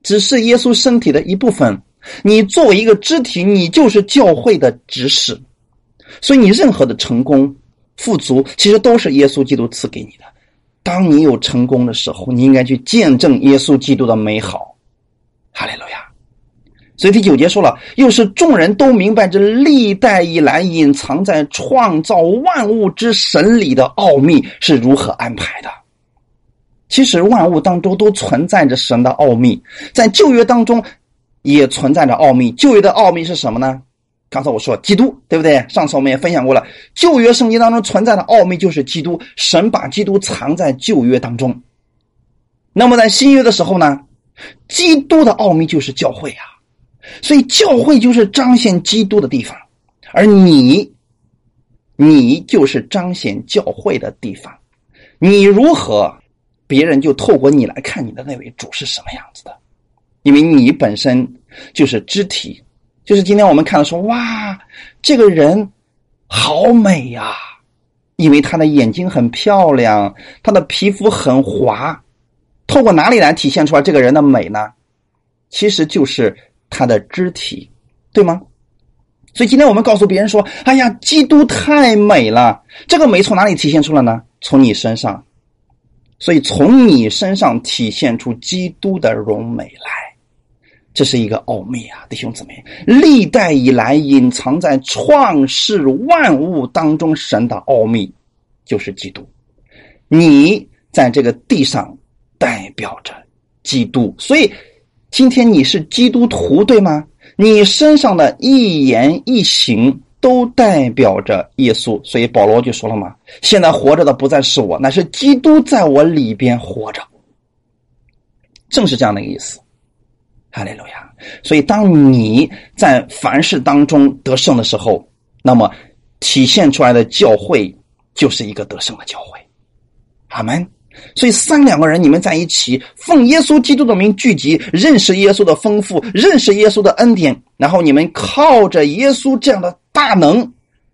只是耶稣身体的一部分，你作为一个肢体，你就是教会的指使，所以你任何的成功、富足，其实都是耶稣基督赐给你的。当你有成功的时候，你应该去见证耶稣基督的美好。哈利路亚！所以第九节说了，又是众人都明白这历代以来隐藏在创造万物之神里的奥秘是如何安排的。其实万物当中都存在着神的奥秘，在旧约当中也存在着奥秘。旧约的奥秘是什么呢？刚才我说基督，对不对？上次我们也分享过了，旧约圣经当中存在的奥秘就是基督，神把基督藏在旧约当中。那么在新约的时候呢，基督的奥秘就是教会啊，所以教会就是彰显基督的地方，而你，你就是彰显教会的地方，你如何？别人就透过你来看你的那位主是什么样子的，因为你本身就是肢体，就是今天我们看到说哇，这个人好美呀，因为他的眼睛很漂亮，他的皮肤很滑，透过哪里来体现出来这个人的美呢？其实就是他的肢体，对吗？所以今天我们告诉别人说，哎呀，基督太美了，这个美从哪里体现出来呢？从你身上。所以，从你身上体现出基督的荣美来，这是一个奥秘啊，弟兄姊妹！历代以来隐藏在创世万物当中神的奥秘，就是基督。你在这个地上代表着基督，所以今天你是基督徒，对吗？你身上的一言一行。都代表着耶稣，所以保罗就说了嘛：“现在活着的不再是我，乃是基督在我里边活着。”正是这样的一个意思。哈利路亚！所以当你在凡事当中得胜的时候，那么体现出来的教会就是一个得胜的教会。阿门。所以三两个人你们在一起，奉耶稣基督的名聚集，认识耶稣的丰富，认识耶稣的恩典，然后你们靠着耶稣这样的。大能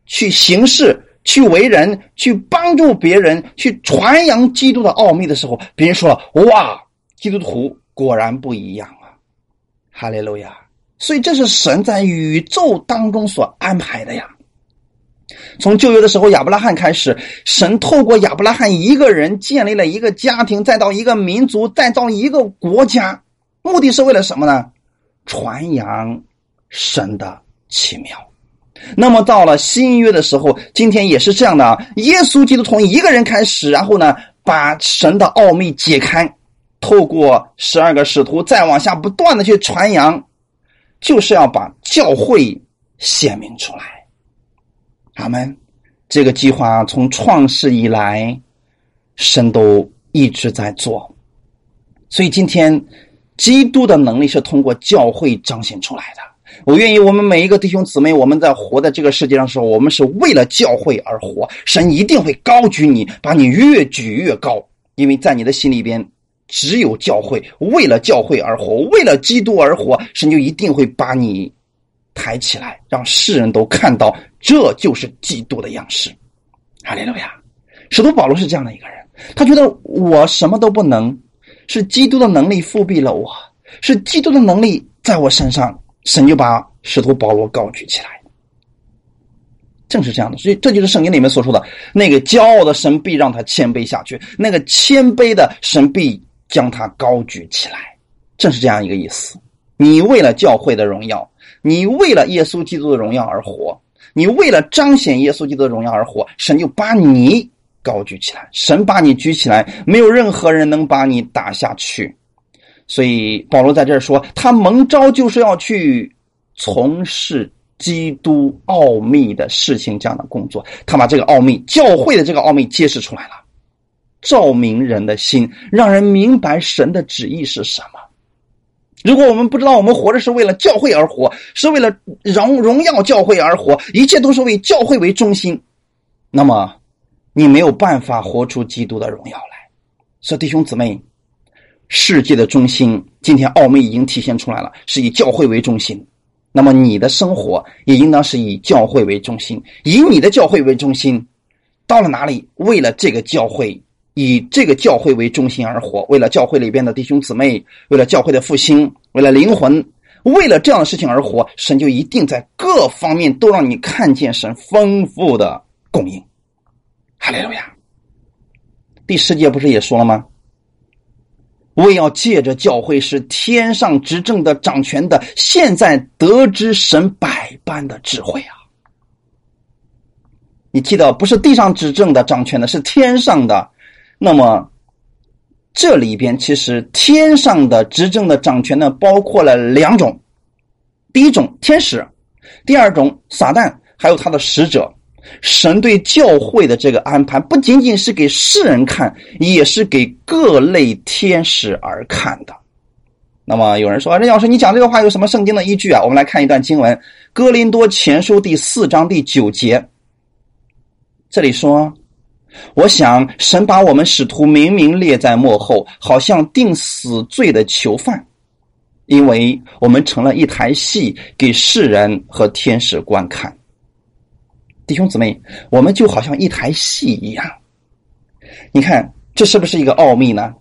去行事、去为人、去帮助别人、去传扬基督的奥秘的时候，别人说了：“哇，基督徒果然不一样啊！”哈利路亚！所以这是神在宇宙当中所安排的呀。从旧约的时候，亚伯拉罕开始，神透过亚伯拉罕一个人建立了一个家庭，再到一个民族，再到一个国家，目的是为了什么呢？传扬神的奇妙。那么到了新约的时候，今天也是这样的啊。耶稣基督从一个人开始，然后呢，把神的奥秘解开，透过十二个使徒，再往下不断的去传扬，就是要把教会显明出来。阿门。这个计划从创世以来，神都一直在做。所以今天，基督的能力是通过教会彰显出来的。我愿意，我们每一个弟兄姊妹，我们在活在这个世界上的时候，我们是为了教会而活。神一定会高举你，把你越举越高，因为在你的心里边只有教会。为了教会而活，为了基督而活，神就一定会把你抬起来，让世人都看到，这就是基督的样式。哈利路亚！使徒保罗是这样的一个人，他觉得我什么都不能。是基督的能力复辟了我，是基督的能力在我身上，神就把使徒保罗高举起来。正是这样的，所以这就是圣经里面所说的那个骄傲的神必让他谦卑下去，那个谦卑的神必将他高举起来。正是这样一个意思。你为了教会的荣耀，你为了耶稣基督的荣耀而活，你为了彰显耶稣基督的荣耀而活，神就把你。高举起来，神把你举起来，没有任何人能把你打下去。所以保罗在这儿说，他蒙召就是要去从事基督奥秘的事情，这样的工作。他把这个奥秘，教会的这个奥秘揭示出来了，照明人的心，让人明白神的旨意是什么。如果我们不知道我们活着是为了教会而活，是为了荣荣耀教会而活，一切都是为教会为中心，那么。你没有办法活出基督的荣耀来，所以弟兄姊妹，世界的中心今天奥秘已经体现出来了，是以教会为中心。那么你的生活也应当是以教会为中心，以你的教会为中心。到了哪里，为了这个教会，以这个教会为中心而活，为了教会里边的弟兄姊妹，为了教会的复兴，为了灵魂，为了这样的事情而活，神就一定在各方面都让你看见神丰富的供应。哈利路亚！第十节不是也说了吗？为要借着教会是天上执政的掌权的，现在得知神百般的智慧啊！你记得不是地上执政的掌权的，是天上的。那么这里边其实天上的执政的掌权呢，包括了两种：第一种天使，第二种撒旦，还有他的使者。神对教会的这个安排，不仅仅是给世人看，也是给各类天使而看的。那么有人说：“任老师，你讲这个话有什么圣经的依据啊？”我们来看一段经文，《哥林多前书》第四章第九节。这里说：“我想神把我们使徒明明列在幕后，好像定死罪的囚犯，因为我们成了一台戏，给世人和天使观看。”弟兄姊妹，我们就好像一台戏一样。你看，这是不是一个奥秘呢？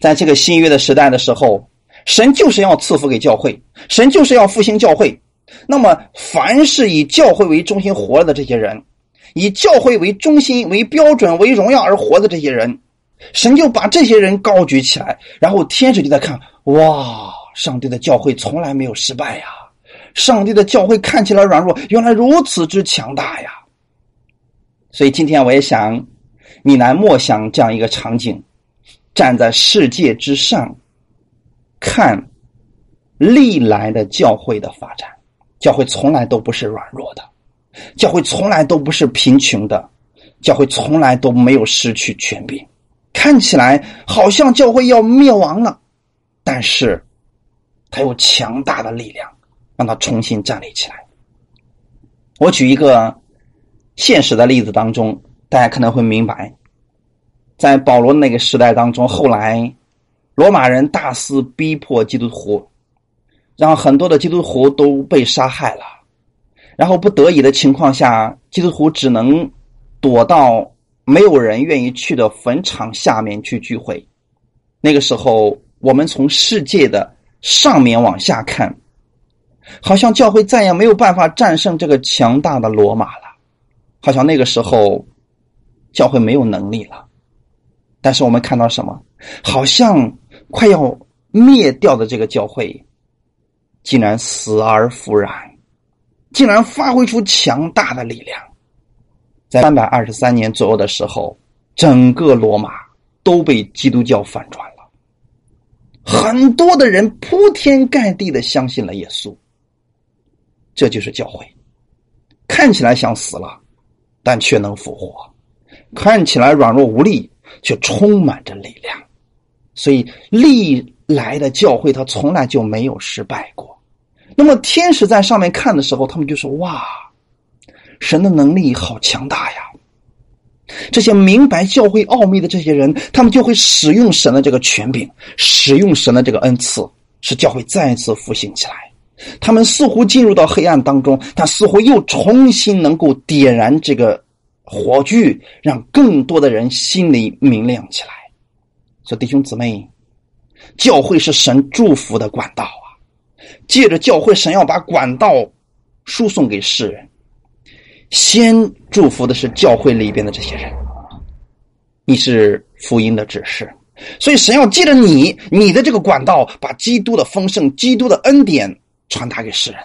在这个新约的时代的时候，神就是要赐福给教会，神就是要复兴教会。那么，凡是以教会为中心活的这些人，以教会为中心、为标准、为荣耀而活的这些人，神就把这些人高举起来，然后天使就在看：哇，上帝的教会从来没有失败呀！上帝的教会看起来软弱，原来如此之强大呀！所以今天我也想，你来默想这样一个场景：站在世界之上，看历来的教会的发展。教会从来都不是软弱的，教会从来都不是贫穷的，教会从来都没有失去权柄。看起来好像教会要灭亡了，但是它有强大的力量。让他重新站立起来。我举一个现实的例子当中，大家可能会明白，在保罗那个时代当中，后来罗马人大肆逼迫基督徒，让很多的基督徒都被杀害了。然后不得已的情况下，基督徒只能躲到没有人愿意去的坟场下面去聚会。那个时候，我们从世界的上面往下看。好像教会再也没有办法战胜这个强大的罗马了，好像那个时候教会没有能力了。但是我们看到什么？好像快要灭掉的这个教会，竟然死而复燃，竟然发挥出强大的力量。在三百二十三年左右的时候，整个罗马都被基督教反转了，很多的人铺天盖地的相信了耶稣。这就是教会，看起来像死了，但却能复活；看起来软弱无力，却充满着力量。所以历来的教会，他从来就没有失败过。那么天使在上面看的时候，他们就说：“哇，神的能力好强大呀！”这些明白教会奥秘的这些人，他们就会使用神的这个权柄，使用神的这个恩赐，使教会再次复兴起来。他们似乎进入到黑暗当中，但似乎又重新能够点燃这个火炬，让更多的人心里明亮起来。所以弟兄姊妹，教会是神祝福的管道啊！借着教会，神要把管道输送给世人。先祝福的是教会里边的这些人，你是福音的指示，所以神要借着你，你的这个管道，把基督的丰盛、基督的恩典传达给世人。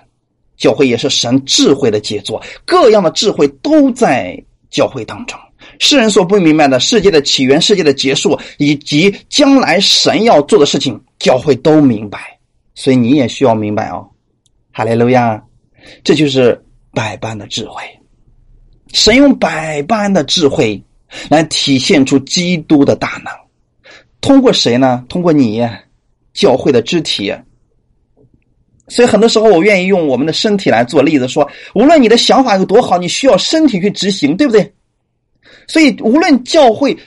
教会也是神智慧的杰作，各样的智慧都在教会当中。世人所不明白的世界的起源、世界的结束，以及将来神要做的事情，教会都明白。所以你也需要明白哦，哈利路亚！这就是百般的智慧。神用百般的智慧来体现出基督的大能，通过谁呢？通过你，教会的肢体。所以很多时候，我愿意用我们的身体来做例子，说无论你的想法有多好，你需要身体去执行，对不对？所以无论教会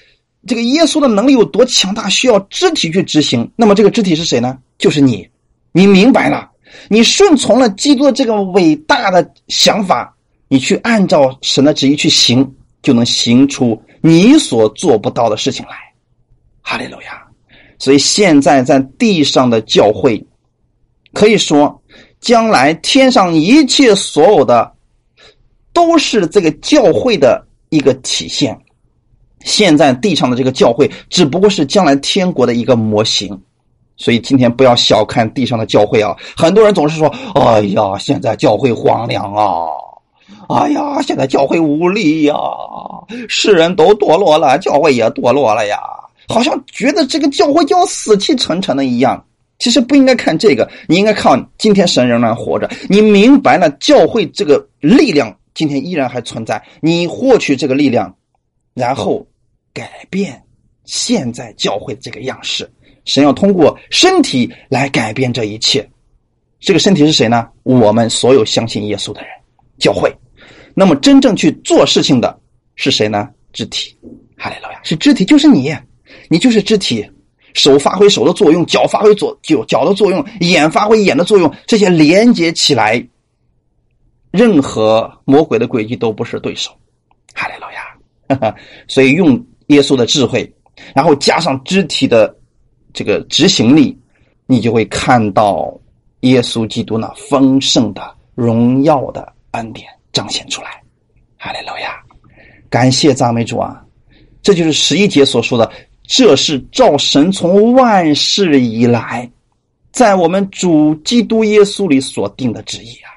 这个耶稣的能力有多强大，需要肢体去执行。那么这个肢体是谁呢？就是你。你明白了，你顺从了基督这个伟大的想法。你去按照神的旨意去行，就能行出你所做不到的事情来。哈利路亚！所以现在在地上的教会，可以说将来天上一切所有的，都是这个教会的一个体现。现在地上的这个教会，只不过是将来天国的一个模型。所以今天不要小看地上的教会啊！很多人总是说：“哎呀，现在教会荒凉啊！”哎呀，现在教会无力呀，世人都堕落了，教会也堕落了呀，好像觉得这个教会就要死气沉沉的一样。其实不应该看这个，你应该看今天神仍然活着，你明白了教会这个力量今天依然还存在，你获取这个力量，然后改变现在教会这个样式。神要通过身体来改变这一切，这个身体是谁呢？我们所有相信耶稣的人，教会。那么真正去做事情的是谁呢？肢体，哈利路亚，是肢体，就是你，你就是肢体，手发挥手的作用，脚发挥左脚脚的作用，眼发挥眼的作用，这些连接起来，任何魔鬼的诡计都不是对手，哈利路亚。所以用耶稣的智慧，然后加上肢体的这个执行力，你就会看到耶稣基督那丰盛的荣耀的恩典。彰显出来，哈利路亚！感谢赞美主啊！这就是十一节所说的，这是照神从万世以来，在我们主基督耶稣里所定的旨意啊！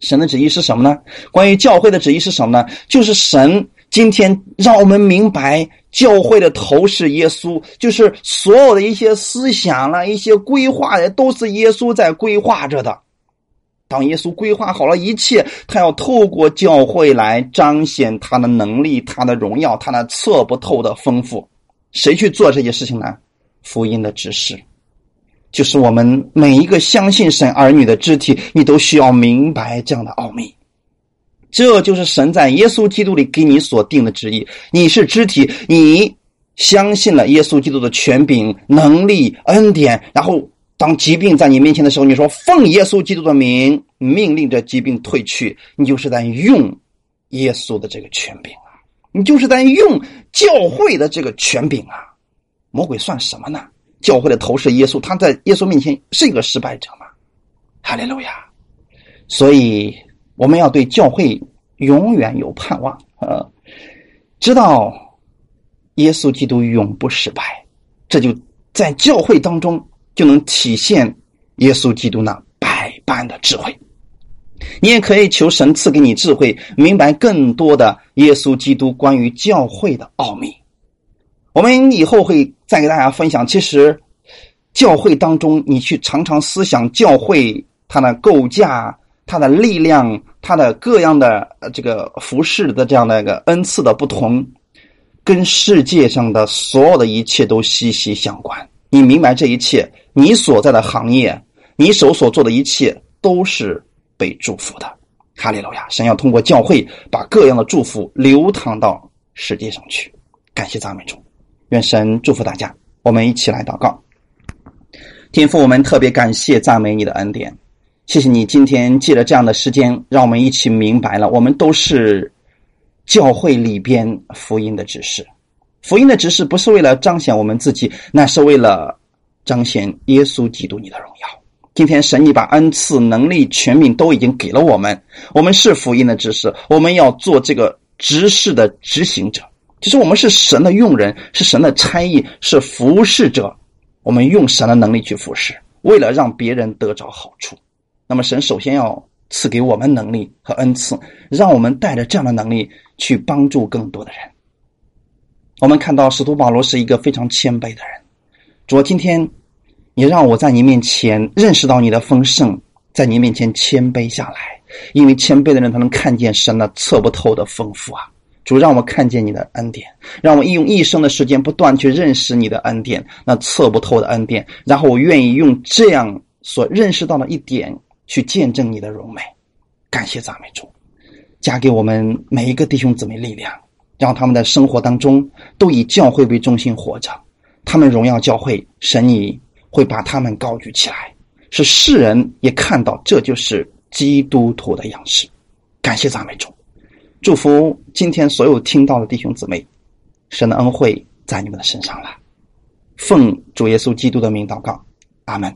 神的旨意是什么呢？关于教会的旨意是什么呢？就是神今天让我们明白，教会的头是耶稣，就是所有的一些思想了、一些规划的，都是耶稣在规划着的。当耶稣规划好了一切，他要透过教会来彰显他的能力、他的荣耀、他那测不透的丰富。谁去做这些事情呢？福音的指示，就是我们每一个相信神儿女的肢体，你都需要明白这样的奥秘。这就是神在耶稣基督里给你所定的旨意。你是肢体，你相信了耶稣基督的权柄、能力、恩典，然后。当疾病在你面前的时候，你说奉耶稣基督的名命令这疾病退去，你就是在用耶稣的这个权柄，你就是在用教会的这个权柄啊。魔鬼算什么呢？教会的头是耶稣，他在耶稣面前是一个失败者吗？哈利路亚！所以我们要对教会永远有盼望啊，知道耶稣基督永不失败，这就在教会当中。就能体现耶稣基督那百般的智慧。你也可以求神赐给你智慧，明白更多的耶稣基督关于教会的奥秘。我们以后会再给大家分享。其实，教会当中，你去常常思想教会它的构架、它的力量，它的各样的这个服饰的这样的一个恩赐的不同，跟世界上的所有的一切都息息相关。你明白这一切，你所在的行业，你手所做的一切都是被祝福的。哈利路亚！神要通过教会把各样的祝福流淌到世界上去。感谢赞美主，愿神祝福大家。我们一起来祷告。天父，我们特别感谢赞美你的恩典，谢谢你今天借着这样的时间，让我们一起明白了，我们都是教会里边福音的指示。福音的指示不是为了彰显我们自己，那是为了彰显耶稣基督你的荣耀。今天神你把恩赐、能力、权柄都已经给了我们，我们是福音的指示，我们要做这个执事的执行者。其实我们是神的用人，是神的差役，是服侍者。我们用神的能力去服侍，为了让别人得着好处。那么神首先要赐给我们能力和恩赐，让我们带着这样的能力去帮助更多的人。我们看到使徒保罗是一个非常谦卑的人。主，今天你让我在你面前认识到你的丰盛，在你面前谦卑下来，因为谦卑的人他能看见神那测不透的丰富啊。主让我看见你的恩典，让我用一生的时间不断去认识你的恩典，那测不透的恩典。然后我愿意用这样所认识到的一点去见证你的荣美。感谢赞美主，加给我们每一个弟兄姊妹力量，让他们的生活当中都以教会为中心活着。他们荣耀教会，神你会把他们高举起来，使世人也看到这就是基督徒的样式。感谢赞美主。祝福今天所有听到的弟兄姊妹，神的恩惠在你们的身上了。奉主耶稣基督的名祷告，阿门。